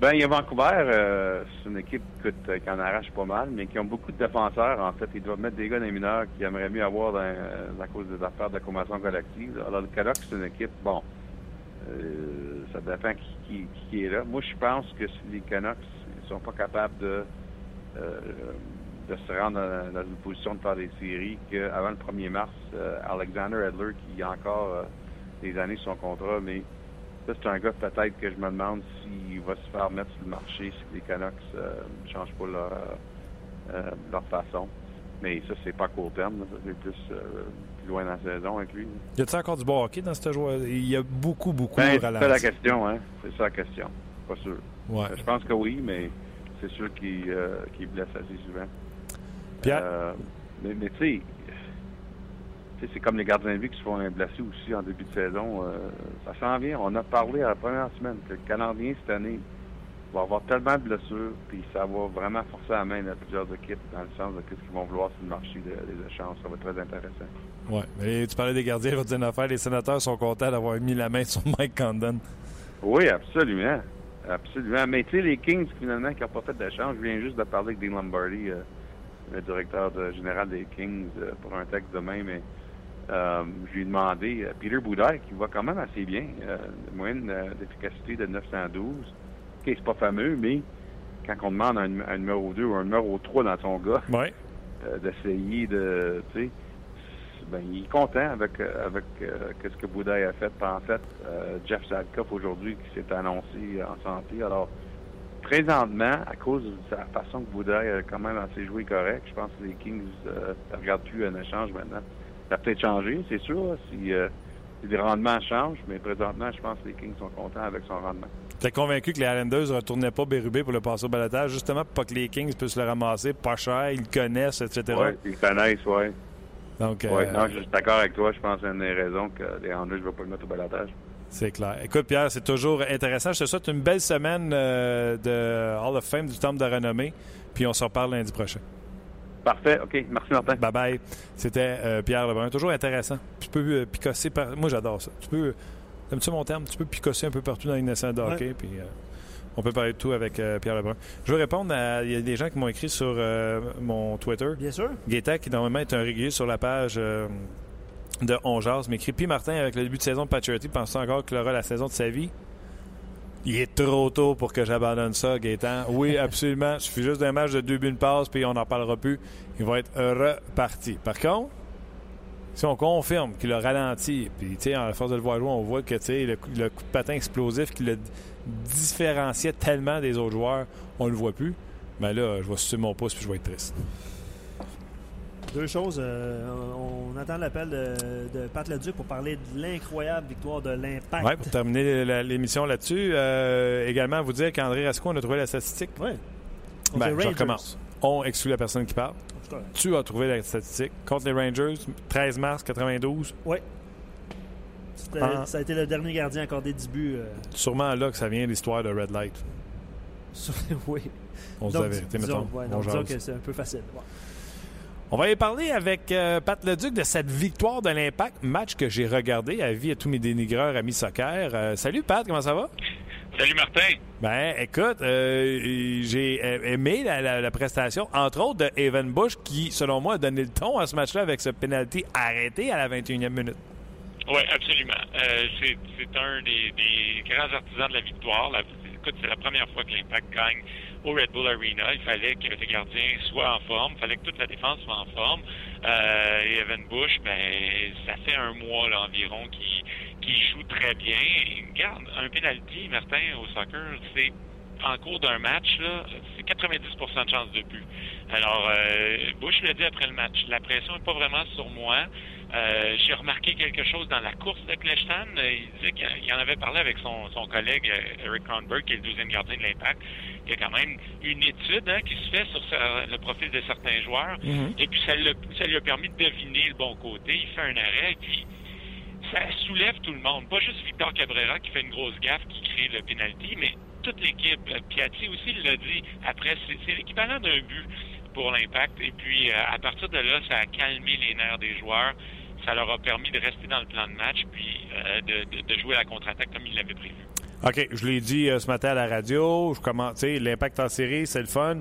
Ben, il y a Vancouver, euh, c'est une équipe euh, qui en arrache pas mal, mais qui ont beaucoup de défenseurs. En fait, ils doivent mettre des gars dans les mineurs qui aimeraient mieux avoir dans, euh, à cause des affaires de convention collective. Alors, le Canucks, c'est une équipe, bon, euh, ça dépend qui, qui, qui est là. Moi, je pense que si les Canucks ne sont pas capables de, euh, de se rendre dans, une position de faire des séries, qu'avant le 1er mars, euh, Alexander Edler, qui a encore euh, des années sur son contrat, mais ça, c'est un gars peut-être que je me demande s'il va se faire mettre sur le marché si les Canucks ne changent pas leur, euh, euh, leur façon. Mais ça, c'est pas à court terme. c'est plus, euh, plus loin dans la saison avec lui. Y a-t-il encore du bon hockey dans ce joueur? Il y a beaucoup, beaucoup Ben, de c'est ça la question, hein? C'est ça la question. Pas sûr. Ouais. Je pense que oui, mais c'est sûr qu'il euh, qu'il blesse assez souvent. Pierre? Euh, mais tu sais, c'est comme les gardiens de but qui se font blesser aussi en début de saison. euh, ça s'en vient. On a parlé à la première semaine que le Canadien, cette année, va avoir tellement de blessures, puis ça va vraiment forcer la main à plusieurs équipes dans le sens de ce qu'ils vont vouloir sur le marché de- des échanges. Ça va être très intéressant. Ouais. Mais tu parlais des gardiens, je vais te dire une affaire. Les sénateurs sont contents d'avoir mis la main (laughs) sur Mike Condon. Oui, absolument. Absolument. Mais tu sais, les Kings, finalement, qui n'ont pas fait d'échange, je viens juste de parler avec Dean Lombardi, euh, le directeur de- général des Kings, euh, pour un texte demain, mais euh, je lui ai demandé, euh, Peter Boudaille, qui va quand même assez bien, euh, moyenne euh, d'efficacité de 912. OK, c'est pas fameux, mais quand on demande un, un numéro 2 ou un numéro 3 dans son gars, Ouais. euh, d'essayer de, tu sais, ben, il est content avec avec ce que Boudaille a fait. En fait, Jeff Sadkoff aujourd'hui qui s'est annoncé en santé. Alors, présentement, à cause de la façon que Boudaille a quand même assez joué correct, je pense que les Kings ne regardent plus un échange maintenant. Ça a peut-être changé, c'est sûr, si, euh, si les rendements changent, mais présentement, je pense que les Kings sont contents avec son rendement. T'es convaincu que les Islanders ne retournaient pas Bérubé pour le passer au balotage, justement pour pas que les Kings puissent le ramasser, pas cher, ils le connaissent, etc. Ouais, ils connaissent, ouais. Donc, euh, Ouais, non, je suis d'accord avec toi. Je pense que c'est une des raisons que les Anders ne vont pas le mettre au balotage. c'est clair. Écoute, Pierre, c'est toujours intéressant. Je te souhaite une belle semaine euh, de Hall of Fame du Temple de renommée, puis on se reparle lundi prochain. Parfait. OK. Merci, Martin. Bye bye. C'était euh, Pierre Lebrun. Toujours intéressant. Tu peux euh, picosser par... Moi, j'adore ça. Tu peux. Aimes-tu mon terme? Tu peux picosser un peu partout dans une nationale de hockey. Puis, euh, on peut parler de tout avec euh, Pierre Lebrun. Je veux répondre à. Il y a des gens qui m'ont écrit sur euh, mon Twitter. Bien sûr. Gaétan, qui normalement est un régulier sur la page euh, de On Jase, m'écrit Puis Martin, avec le début de saison de Paturity, penses-tu encore qu'il aura la saison de sa vie Il est trop tôt pour que j'abandonne ça, Gaétan. Oui, (laughs) absolument. Il suffit juste d'un match de deux buts, une passe, puis on n'en parlera plus. Il va être reparti. Par contre, si on confirme qu'il a ralenti, puis tu sais, à la force de le voir jouer, on voit que tu sais, le, coup- le coup de patin explosif qui le différenciait tellement des autres joueurs, on le voit plus. Mais là, je vais sucer mon pouce puis je vais être triste. Deux choses. euh, on attend l'appel de, de Pat Leduc pour parler de l'incroyable victoire de l'Impact. Ouais, pour terminer l'émission là-dessus, euh, également vous dire qu'André Rasco, on a trouvé la statistique. Ouais. Ben, je recommence. On exclut la personne qui parle. Tu as trouvé la statistique. Contre les Rangers, 13 mars 92. Ouais. C'était- Ah. Ça a été le dernier gardien accordé 10 buts. euh, Sûrement là que ça vient l'histoire de Red Light. (laughs) oui. On se la vérité, mettons. ouais, On disons que c'est un peu facile. On va y parler avec euh, Pat Leduc de cette victoire de l'Impact, match que j'ai regardé à vie à tous mes dénigreurs amis soccer. Euh, salut Pat, comment ça va? Salut Martin. Ben, écoute, euh, j'ai aimé la, la- la prestation, entre autres de Evan Bush, qui, selon moi, a donné le ton à ce match-là avec ce penalty arrêté à la 21e minute. Oui, absolument. C'est c'est un des, des grands artisans de la victoire. La- c'est la première fois que l'Impact gagne au Red Bull Arena. Il fallait que le gardien soit en forme, il fallait que toute la défense soit en forme. Euh, et Evan Bush, ben, ça fait un mois environ qui qui joue très bien. Regarde, un penalty, Martin, au soccer, c'est en cours d'un match, c'est 90% de chance de but. Alors, euh, Bush l'a dit après le match, la pression n'est pas vraiment sur moi. Euh, j'ai remarqué quelque chose dans la course de Kleshtan. Il disait qu'il en avait parlé avec son, son collègue euh, Eric Kronberg, qui est le deuxième gardien de l'Impact. Il y a quand même une étude hein, qui se fait sur le profil de certains joueurs. Mm-hmm. Et puis, ça, ça lui a permis de deviner le bon côté. Il fait un arrêt, puis ça soulève tout le monde. Pas juste Victor Cabrera qui fait une grosse gaffe, qui crée le penalty, mais toute l'équipe. Piatti aussi l'a dit après, c'est l'équivalent d'un but pour l'impact. Et puis, euh, à partir de là, ça a calmé les nerfs des joueurs. Ça leur a permis de rester dans le plan de match puis euh, de, de, jouer la contre-attaque comme ils l'avaient prévu. OK, je l'ai dit euh, ce matin à la radio. Je commence, l'impact en série, c'est le fun.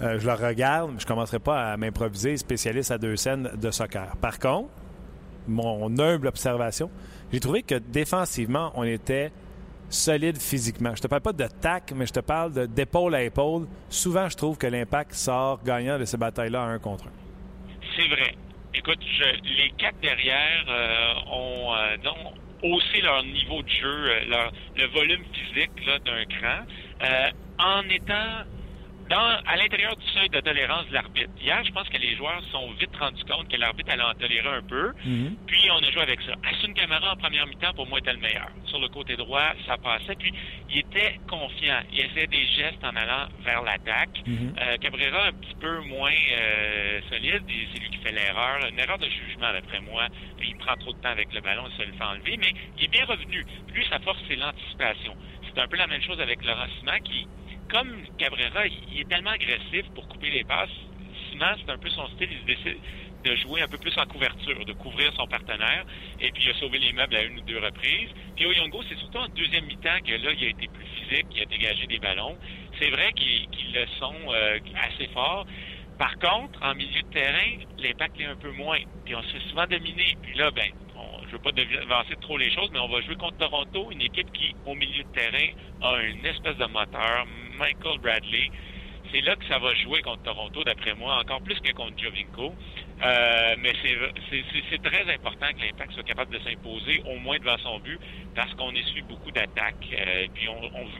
je le regarde, mais je ne commencerai pas à m'improviser spécialiste à deux scènes de soccer. Par contre, mon humble observation, j'ai trouvé que défensivement, on était solide physiquement. Je te parle pas de tac, mais je te parle d'épaule à épaule. Souvent, je trouve que l'impact sort gagnant de ces batailles-là à un contre un. C'est vrai. Écoute, les quatre derrière euh, ont euh, haussé leur niveau de jeu, euh, leur, le volume physique d'un cran, en étant à l'intérieur du seuil de tolérance de l'arbitre. Hier, je pense que les joueurs sont vite rendus compte que l'arbitre allait en tolérer un peu. Mhm. Puis on a joué avec ça. Asun Camara en première mi-temps, pour moi, était le meilleur. Sur le côté droit, ça passait. Puis il était confiant. Il essayait des gestes en allant vers l'attaque. Mhm. Euh, Cabrera, un petit peu moins euh, solide. C'est lui qui fait l'erreur. Une erreur de jugement, d'après moi. Il prend trop de temps avec le ballon, il se le fait enlever. Mais il est bien revenu. Lui, sa force, c'est l'anticipation. C'est un peu la même chose avec Laurent Simon qui comme Cabrera, il est tellement agressif pour couper les passes, Simon, c'est un peu son style, il décide de jouer un peu plus en couverture, de couvrir son partenaire, et puis il a sauvé les meubles à une ou deux reprises. Puis Oyongo, c'est surtout en deuxième mi-temps que là, il a été plus physique, il a dégagé des ballons. C'est vrai qu'ils le sont euh, assez fort. Par contre, en milieu de terrain, l'impact est un peu moins. Puis on se fait souvent dominer. Puis là, ben, je veux pas avancer trop les choses, mais on va jouer contre Toronto, une équipe qui, au milieu de terrain, a une espèce de moteur. Michael Bradley, c'est là que ça va jouer contre Toronto, d'après moi, encore plus que contre Jovinko. Euh, mais c'est très important que l'Impact soit capable de s'imposer au moins devant son but parce qu'on essuie beaucoup d'attaques. Euh, puis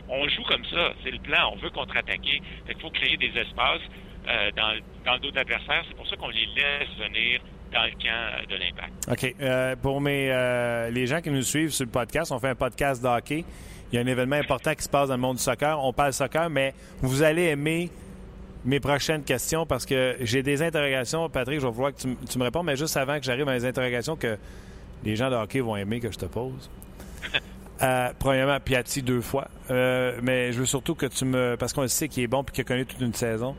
on, joue comme ça, c'est le plan. On veut contre-attaquer. Il faut créer des espaces euh, dans, dans le dos de l'adversaire. C'est pour ça qu'on les laisse venir dans le camp de l'impact. OK. Pour mes, les gens qui nous suivent sur le podcast, on fait un podcast de hockey. Il y a un événement important qui se passe dans le monde du soccer. On parle soccer, mais vous allez aimer mes prochaines questions parce que j'ai des interrogations. Patrick, je vais vouloir que tu, tu me réponds, mais juste avant que j'arrive à les interrogations que les gens de hockey vont aimer que je te pose. (laughs) Euh, premièrement, Piatti deux fois. Euh, mais je veux surtout que tu me. Parce qu'on le sait qu'il est bon et qu'il a connu toute une saison.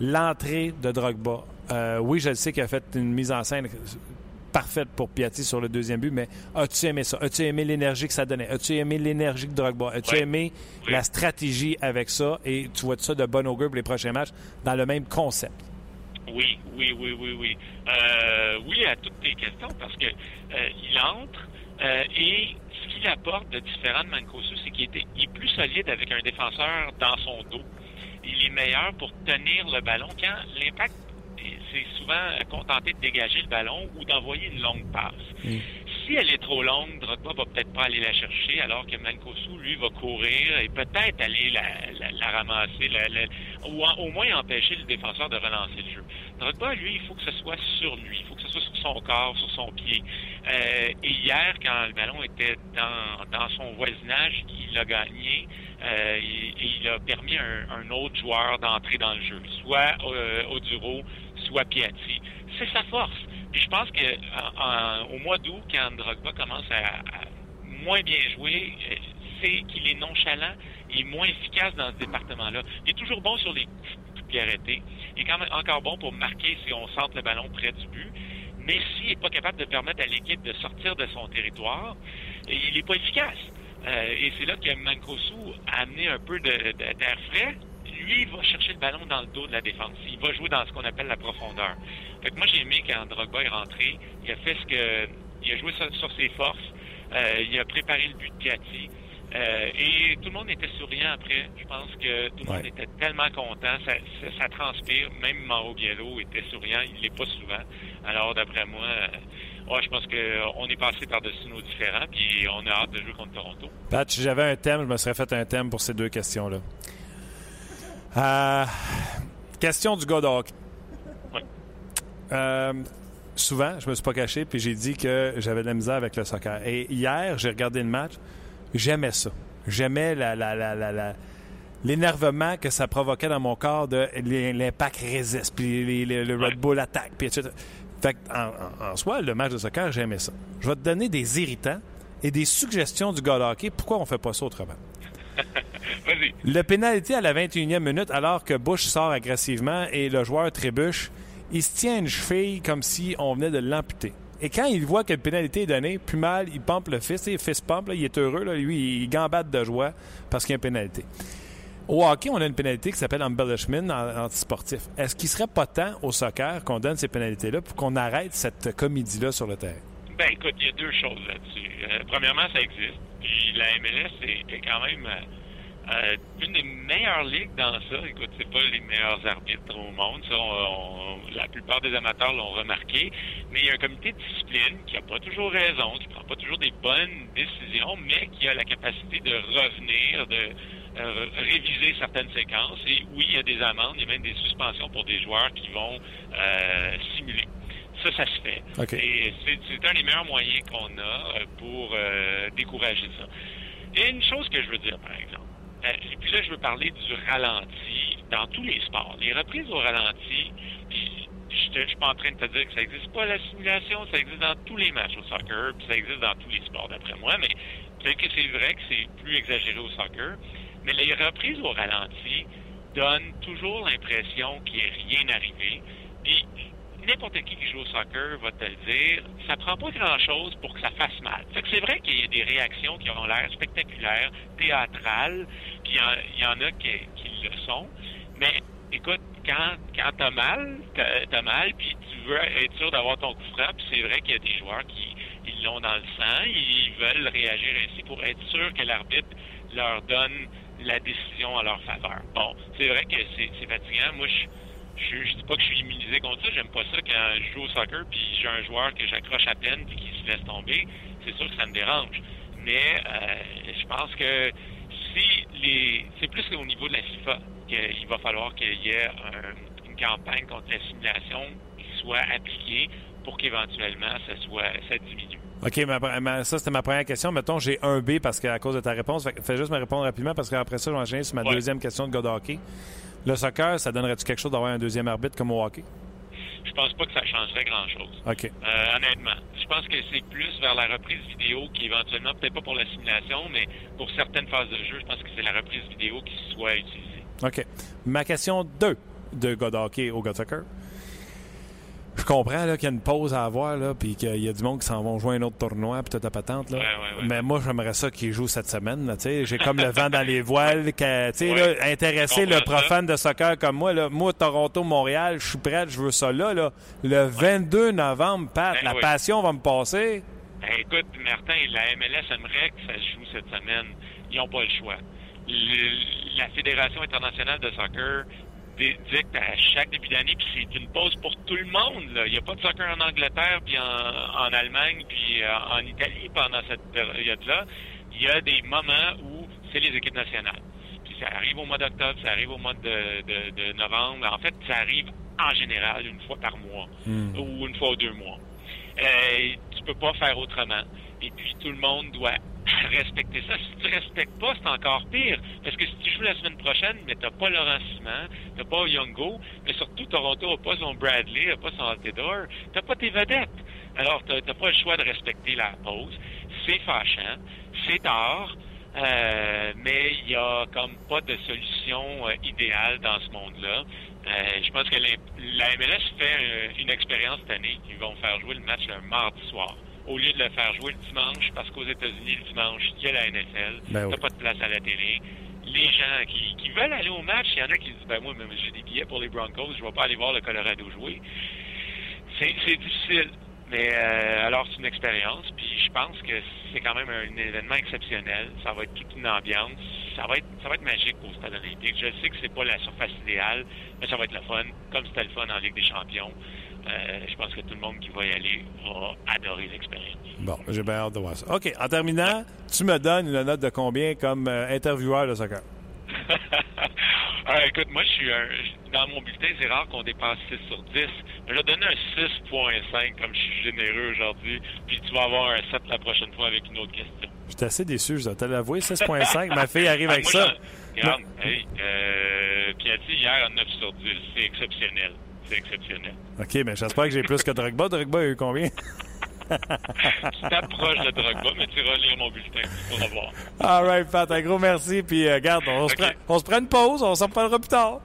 L'entrée de Drogba euh, oui, je le sais qu'il a fait une mise en scène parfaite pour Piatti sur le deuxième but, mais as-tu aimé ça? As-tu aimé l'énergie que ça donnait? As-tu aimé l'énergie de Drogba? As-tu aimé la stratégie avec ça? Et tu vois ça de bon augure pour les prochains matchs dans le même concept? Oui, oui, oui, oui, oui. Euh, oui à toutes tes questions parce que euh, il entre et ce qu'il apporte de différent de Mancosu, c'est qu'il est plus solide avec un défenseur dans son dos. Il est meilleur pour tenir le ballon quand l'impact c'est souvent contenté de dégager le ballon ou d'envoyer une longue passe. Mm. Si elle est trop longue, Drogba va peut-être pas aller la chercher, alors que Mancosu, lui, va courir et peut-être aller la, ramasser, ou au moins empêcher le défenseur de relancer le jeu. Drogba, lui, il faut que ce soit sur lui, il faut que ce soit sur son corps, sur son pied. Euh, et hier, quand le ballon était dans, son voisinage, il a gagné euh, il a permis à un, autre joueur d'entrer dans le jeu, soit euh, Oduro, soit Piatti. C'est sa force. Puis je pense que au mois d'août, quand Drogba commence à, moins bien jouer, euh, c'est qu'il est nonchalant et moins efficace dans ce département-là. Il est toujours bon sur les coups arrêtés. Il est quand même encore bon pour marquer si on centre le ballon près du but. Mais s'il n'est pas capable de permettre à l'équipe de sortir de son territoire, il n'est pas efficace. Euh, et c'est là que Mancosu a amené un peu d'air frais lui, il va chercher le ballon dans le dos de la défense. Il va jouer dans ce qu'on appelle la profondeur. Fait que moi, j'ai aimé quand Drogba est rentré. Il a fait ce que. Il a joué sur, ses forces. Euh, il a préparé le but de Piatti. Euh, et tout le monde était souriant après. Je pense que tout le monde était tellement content. Ça, ça, ça transpire. Même Mauro Biello était souriant. Il l'est pas souvent. Alors, d'après moi, ouais, je pense qu'on est passé par-dessus nos différents. Puis on a hâte de jouer contre Toronto. Pat, si j'avais un thème, je me serais fait un thème pour ces deux questions-là. Euh, question du hockey. Ouais. Euh, souvent, je me suis pas caché, puis j'ai dit que j'avais de la misère avec le soccer. Et hier, j'ai regardé le match, j'aimais ça. J'aimais la, la, la, la, la- l'énervement que ça provoquait dans mon corps de l'impact résiste, puis les- les- le Red Bull attaque, puis etc. Fait que, en, en- en soi, le match de soccer, j'aimais ça. Je vais te donner des irritants et des suggestions du gars de hockey. Pourquoi on fait pas ça autrement? (laughs) Vas-y. Le pénalité à la 21e minute, alors que Bush sort agressivement et le joueur trébuche, il se tient une cheville comme si on venait de l'amputer. Et quand il voit que le pénalité est donné, plus mal, il pompe le fist, il fist pump, là, il est heureux, là, lui, il gambade de joie parce qu'il y a une pénalité. Au hockey, on a une pénalité qui s'appelle embellishment en antisportif. Est-ce qu'il serait pas temps au soccer qu'on donne ces pénalités-là pour qu'on arrête cette comédie-là sur le terrain? Ben écoute, il y a deux choses là-dessus. Euh, premièrement, ça existe. Puis la MLS est, quand même euh, euh, une des meilleures ligues dans ça. Écoute, c'est pas les meilleurs arbitres au monde. Ça, on- on- la plupart des amateurs l'ont remarqué. Mais il y a un comité de discipline qui a pas toujours raison, qui prend pas toujours des bonnes décisions, mais qui a la capacité de revenir, de euh, réviser certaines séquences. Et oui, il y a des amendes, il y a même des suspensions pour des joueurs qui vont euh, simuler. Ça, ça se fait. OK. Et c'est c'est un des meilleurs moyens qu'on a euh, pour euh, décourager ça. Et une chose que je veux dire, par exemple, euh, et puis là, je veux parler du ralenti dans tous les sports. Les reprises au ralenti, puis je ne suis pas en train de te dire que ça n'existe pas la simulation, ça existe dans tous les matchs au soccer, puis ça existe dans tous les sports, d'après moi, mais peut-être que c'est vrai que c'est plus exagéré au soccer, mais les reprises au ralenti donnent toujours l'impression qu'il n'est rien arrivé. Puis n'importe qui qui joue au soccer va te le dire, ça prend pas grand-chose pour que ça fasse mal. Fait que c'est vrai qu'il y a des réactions qui ont l'air spectaculaires, théâtrales, puis il y en- a qui, qui le sont, mais écoute, quand, quand t'as mal, t'as mal, puis tu veux être sûr d'avoir ton coup franc, puis c'est vrai qu'il y a des joueurs qui ils l'ont dans le sang, ils veulent réagir ainsi pour être sûr que l'arbitre leur donne la décision en leur faveur. Bon, c'est vrai que c'est fatigant. Moi, je je, dis pas que je suis immunisé contre ça. J'aime pas ça quand je joue au soccer puis j'ai un joueur que j'accroche à peine puis qui se laisse tomber. C'est sûr que ça me dérange. Mais euh, je pense que si les, c'est plus au niveau de la FIFA qu'il va falloir qu'il y ait un- une campagne contre la simulation qui soit appliquée pour qu'éventuellement ça soit ça diminue. OK, ma- ma- ça, c'était ma première question. Mettons, j'ai un B parce que à cause de ta réponse. Fait, fais juste me répondre rapidement parce qu'après ça, je vais enchaîner sur ma Ouais. deuxième question de gars de hockey. Le soccer, ça donnerait-tu quelque chose d'avoir un deuxième arbitre comme au hockey? Je pense pas que ça changerait grand-chose. OK. Euh, honnêtement. Je pense que c'est plus vers la reprise vidéo qui éventuellement, peut-être pas pour la simulation, mais pour certaines phases de jeu, je pense que c'est la reprise vidéo qui soit utilisée. OK. Ma question 2 de gars de hockey au de soccer. Je comprends là, qu'il y a une pause à avoir, là, puis qu'il y a du monde qui s'en vont jouer un autre tournoi, puis toute la patente. Là. Ouais, ouais, ouais. Mais moi, j'aimerais ça qu'ils jouent cette semaine. là. J'ai comme le vent dans les voiles. que, là, intéresser le profane de soccer comme moi. Là. Moi, Toronto, Montréal, je suis prêt, je veux ça là. là. Le 22 novembre, Pat, Ben la oui. passion va me passer. Ben, écoute, Martin, la MLS aimerait que ça se joue cette semaine. Ils n'ont pas le choix. Le- la Fédération internationale de soccer dicte à chaque début d'année, puis c'est une pause pour tout le monde. là. Il n'y a pas de soccer en Angleterre, puis en, en Allemagne, puis euh, en Italie pendant cette période-là. Il y a des moments où c'est les équipes nationales. Puis ça arrive au mois d'octobre, ça arrive au mois de, de- de novembre. En fait, ça arrive en général une fois par mois ou une fois ou deux mois. Euh, tu peux pas faire autrement. Et puis tout le monde doit respecter ça. Si tu respectes pas, c'est encore pire. Parce que si tu joues la semaine prochaine, mais t'as pas Laurent Simon, t'as pas Youngo, mais surtout Toronto n'a pas son Bradley, n'a pas son Altidore, t'as pas tes vedettes. Alors t'as t'as pas le choix de respecter la pause. C'est fâchant, c'est tard. Euh, mais il y a comme pas de solution euh, idéale dans ce monde-là. Euh, je pense que la, MLS fait euh, une expérience cette année. Ils vont faire jouer le match le mardi soir. Au lieu de le faire jouer le dimanche, parce qu'aux États-Unis, le dimanche, il y a la NFL. Ben oui. T'as pas de place à la télé. Les gens qui, qui veulent aller au match, il y en a qui disent, ben moi, même j'ai des billets pour les Broncos, je vais pas aller voir le Colorado jouer. C'est difficile. Mais euh, alors, c'est une expérience. Puis je pense que c'est quand même un événement exceptionnel. Ça va être toute une ambiance. Ça va être, ça va être magique au Stade olympique. Je sais que c'est pas la surface idéale, mais ça va être le fun, comme c'était le fun en Ligue des champions. Euh, je pense que tout le monde qui va y aller va adorer l'expérience. Bon, j'ai bien hâte de voir ça. OK, en terminant, tu me donnes une note de combien comme euh, intervieweur de soccer? Ah, (laughs) écoute, moi, je suis un, dans mon bulletin, c'est rare qu'on dépasse 6 sur 10. Je vais donner un 6.5 comme je suis généreux aujourd'hui. Puis tu vas avoir un 7 la prochaine fois avec une autre question. J'étais assez déçu, je dois te l'avouer. 6.5, ma fille arrive Ah, avec (laughs) moi, ça. Regarde, hey, euh, Piatti hier un 9 sur 10. C'est exceptionnel. C'est exceptionnel. OK, mais j'espère que j'ai plus que Drogba. Drogba a eu combien? (laughs) tu t'approches de Drogba, mais tu iras lire mon bulletin pour voir. All right, Pat, un gros merci. Puis, euh, regarde, on, se prend, on se prend une pause. On s'en reparlera plus tard.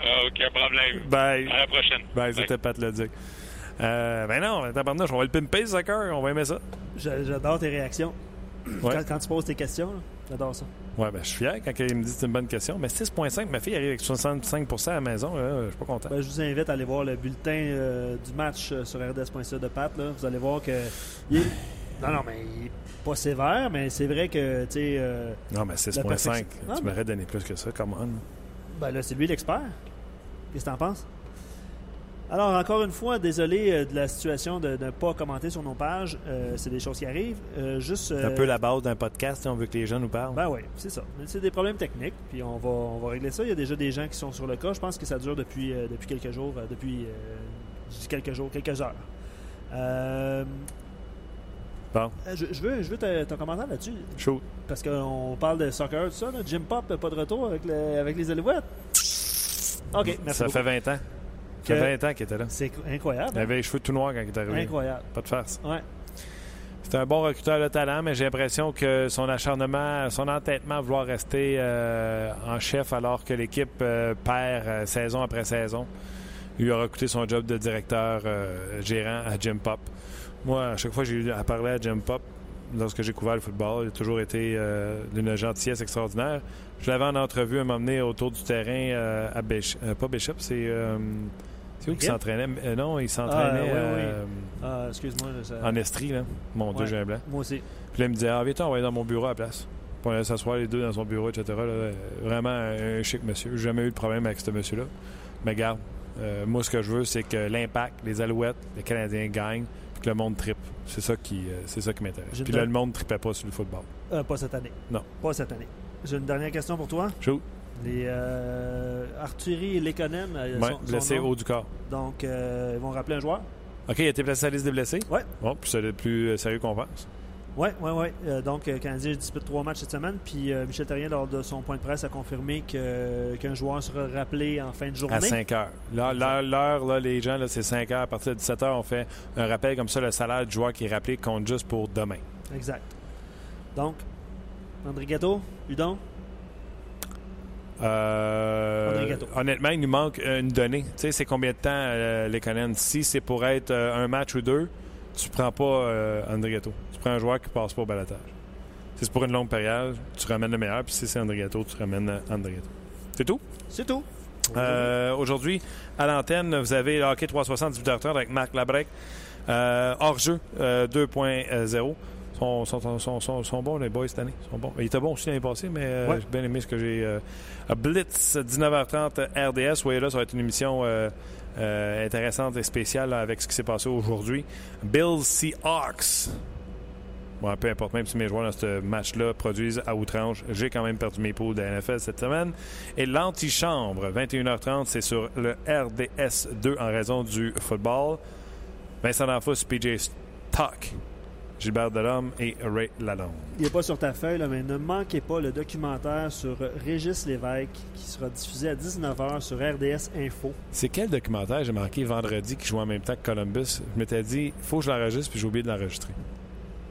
Ah, aucun problème. Bye. À la prochaine. Bye, Bye. c'était Pat Leduc. Euh, ben non, tabarnouche, on va le pimper, le soccer. On va aimer ça. J'a- J'adore tes réactions. Ouais. Quand, quand tu poses tes questions, là, j'adore ça. Ouais, ben je suis fier quand il me dit que c'est une bonne question. Mais 6,5, ma fille arrive avec 65% à la maison. là, je suis pas content. Ben, je vous invite à aller voir le bulletin euh, du match euh, sur RDS.ca de Pat. Là. Vous allez voir que. il est- Non, non, mais il est pas sévère, mais c'est vrai que, tu sais. euh, Non, mais La 6,5, perfection. Ah, tu mais- m'aurais donné plus que ça, come on. Ben là, c'est lui l'expert. Qu'est-ce que t'en penses? Alors, encore une fois, désolé euh, de la situation de ne pas commenter sur nos pages. Euh, c'est des choses qui arrivent. Euh, juste. C'est un peu la base d'un podcast, si on veut que les gens nous parlent. Ben oui, c'est ça. Mais c'est des problèmes techniques, puis on va, on va régler ça. Il y a déjà des gens qui sont sur le cas. Je pense que ça dure depuis, depuis quelques jours, depuis quelques jours, quelques heures. Bon, je, je veux, je veux ta- ton commentaire là-dessus, chaud. parce qu'on parle de soccer, tout ça. Là. Jim Pop, pas de retour avec, le- avec les Alouettes. OK, merci ça beaucoup. fait 20 ans. Ça Que- fait 20 ans qu'il était là. C'est incroyable. Il hein? avait les cheveux tout noirs quand il est arrivé. Incroyable. Pas de farce. Ouais. C'est un bon recruteur de talent, mais j'ai l'impression que son acharnement, son entêtement à vouloir rester euh, en chef alors que l'équipe euh, perd euh, saison après saison, lui aura coûté son job de directeur gérant à Jim Pop. Moi, à chaque fois que j'ai eu à parler à Jim Pop, lorsque j'ai couvert le football, il a toujours été d'une gentillesse extraordinaire. Je l'avais en entrevue à m'emmener autour du terrain à Bishop. pas Bishop, c'est. C'est où qu'il s'entraînait? Euh, non, il s'entraînait Ah, oui, oui. euh, Ah, excuse-moi. ça- en Estrie, là. Mon Dieu, Ouais. j'ai un blanc. Moi aussi. Puis là, il me disait, ah, viens, on va aller dans mon bureau à la place. Puis on allait s'asseoir les deux dans son bureau, etc. là. Vraiment un, chic monsieur. J'ai jamais eu de problème avec ce monsieur-là. Mais garde, euh, moi, ce que je veux, c'est que l'impact, les Alouettes, les Canadiens gagnent, puis que le monde tripe. C'est ça qui, c'est ça qui m'intéresse. Puis là, le monde tripait pas sur le football. Pas cette année. Non. Pas cette année. J'ai une dernière question pour toi. Shoot. Les euh, et Lekonen euh, Ouais, sont- sont blessé non. haut du corps. Donc, euh, ils vont rappeler un joueur. OK, il a été placé sur la liste des blessés? Ouais. Bon, puis c'est le plus euh, sérieux qu'on pense. Oui, oui, oui. Euh, donc, euh, Canadien dispute trois matchs cette semaine. Puis Michel Terrien, lors de son point de presse, a confirmé que- qu'un joueur sera rappelé en fin de journée. À 5 heures. L'heure, l'heure, l'heure, là, les gens, là, c'est 5 heures. À partir de 17 heures, on fait un rappel comme ça. Le salaire du joueur qui est rappelé compte juste pour demain. Exact. Donc, André Gatto, Udon, Euh, honnêtement, il nous manque une donnée. Tu sais, c'est combien de temps euh, les Conan? Si c'est pour être euh, un match ou deux, tu prends pas André Gatto. Tu prends un joueur qui passe pas au balotage. Si c'est pour une longue période, tu ramènes le meilleur. Puis si c'est André Gatto, tu ramènes André Gatto. C'est tout? c'est tout. Aujourd'hui, à l'antenne, vous avez le hockey 360 18h30 avec Marc Labrec. Hors-jeu euh, 2.0. Sont, sont, sont, sont, sont bons, les boys, cette année. Sont bons. Il était bon aussi l'année passée, mais euh, Ouais. j'ai bien aimé ce que j'ai. euh, Blitz, 19h30 RDS. Voyez là, ça va être une émission euh, intéressante et spéciale là, avec ce qui s'est passé aujourd'hui. Bill Seahawks. Bon, peu importe, même si mes joueurs dans ce match-là produisent à outrance, j'ai quand même perdu mes poules de NFL cette semaine. Et l'antichambre, 21h30, c'est sur le RDS 2 en raison du football. Vincent D'Anfos, PJ Stock, Gilbert Delhomme et Ray Lalonde. Il n'est pas sur ta feuille, là, mais ne manquez pas le documentaire sur Régis Lévesque qui sera diffusé à 19h sur RDS Info. C'est quel documentaire j'ai marqué vendredi qui joue en même temps que Columbus? Je m'étais dit, faut que je l'enregistre, puis j'ai oublié de l'enregistrer.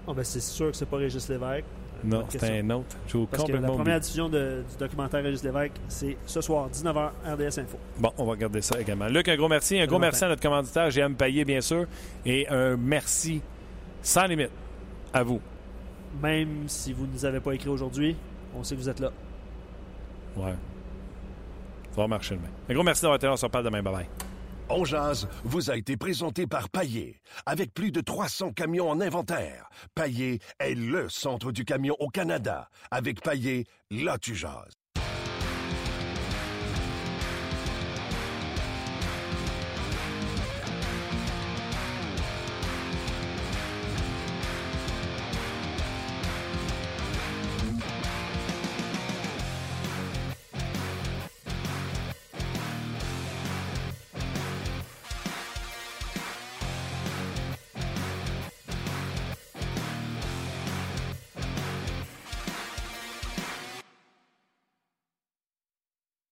Ah, ben, c'est sûr que c'est pas Régis Lévesque. Non, question. un autre. J'ai Parce que la complètement première diffusion de- du documentaire Régis Lévesque, c'est ce soir, 19h, RDS Info. Bon, on va regarder ça également. Luc, un gros merci. Un gros merci à notre commanditaire, GM Payet, bien sûr. Et un merci sans limite à vous. Même si vous ne nous avez pas écrit aujourd'hui, on sait que vous êtes là. Ouais. Ça va marcher demain. Un gros merci d'avoir été là. On se reparle demain. Bye bye. On jase vous a été présenté par Paillé. Avec plus de 300 camions en inventaire, Paillé est le centre du camion au Canada. Avec Paillé, là tu jases.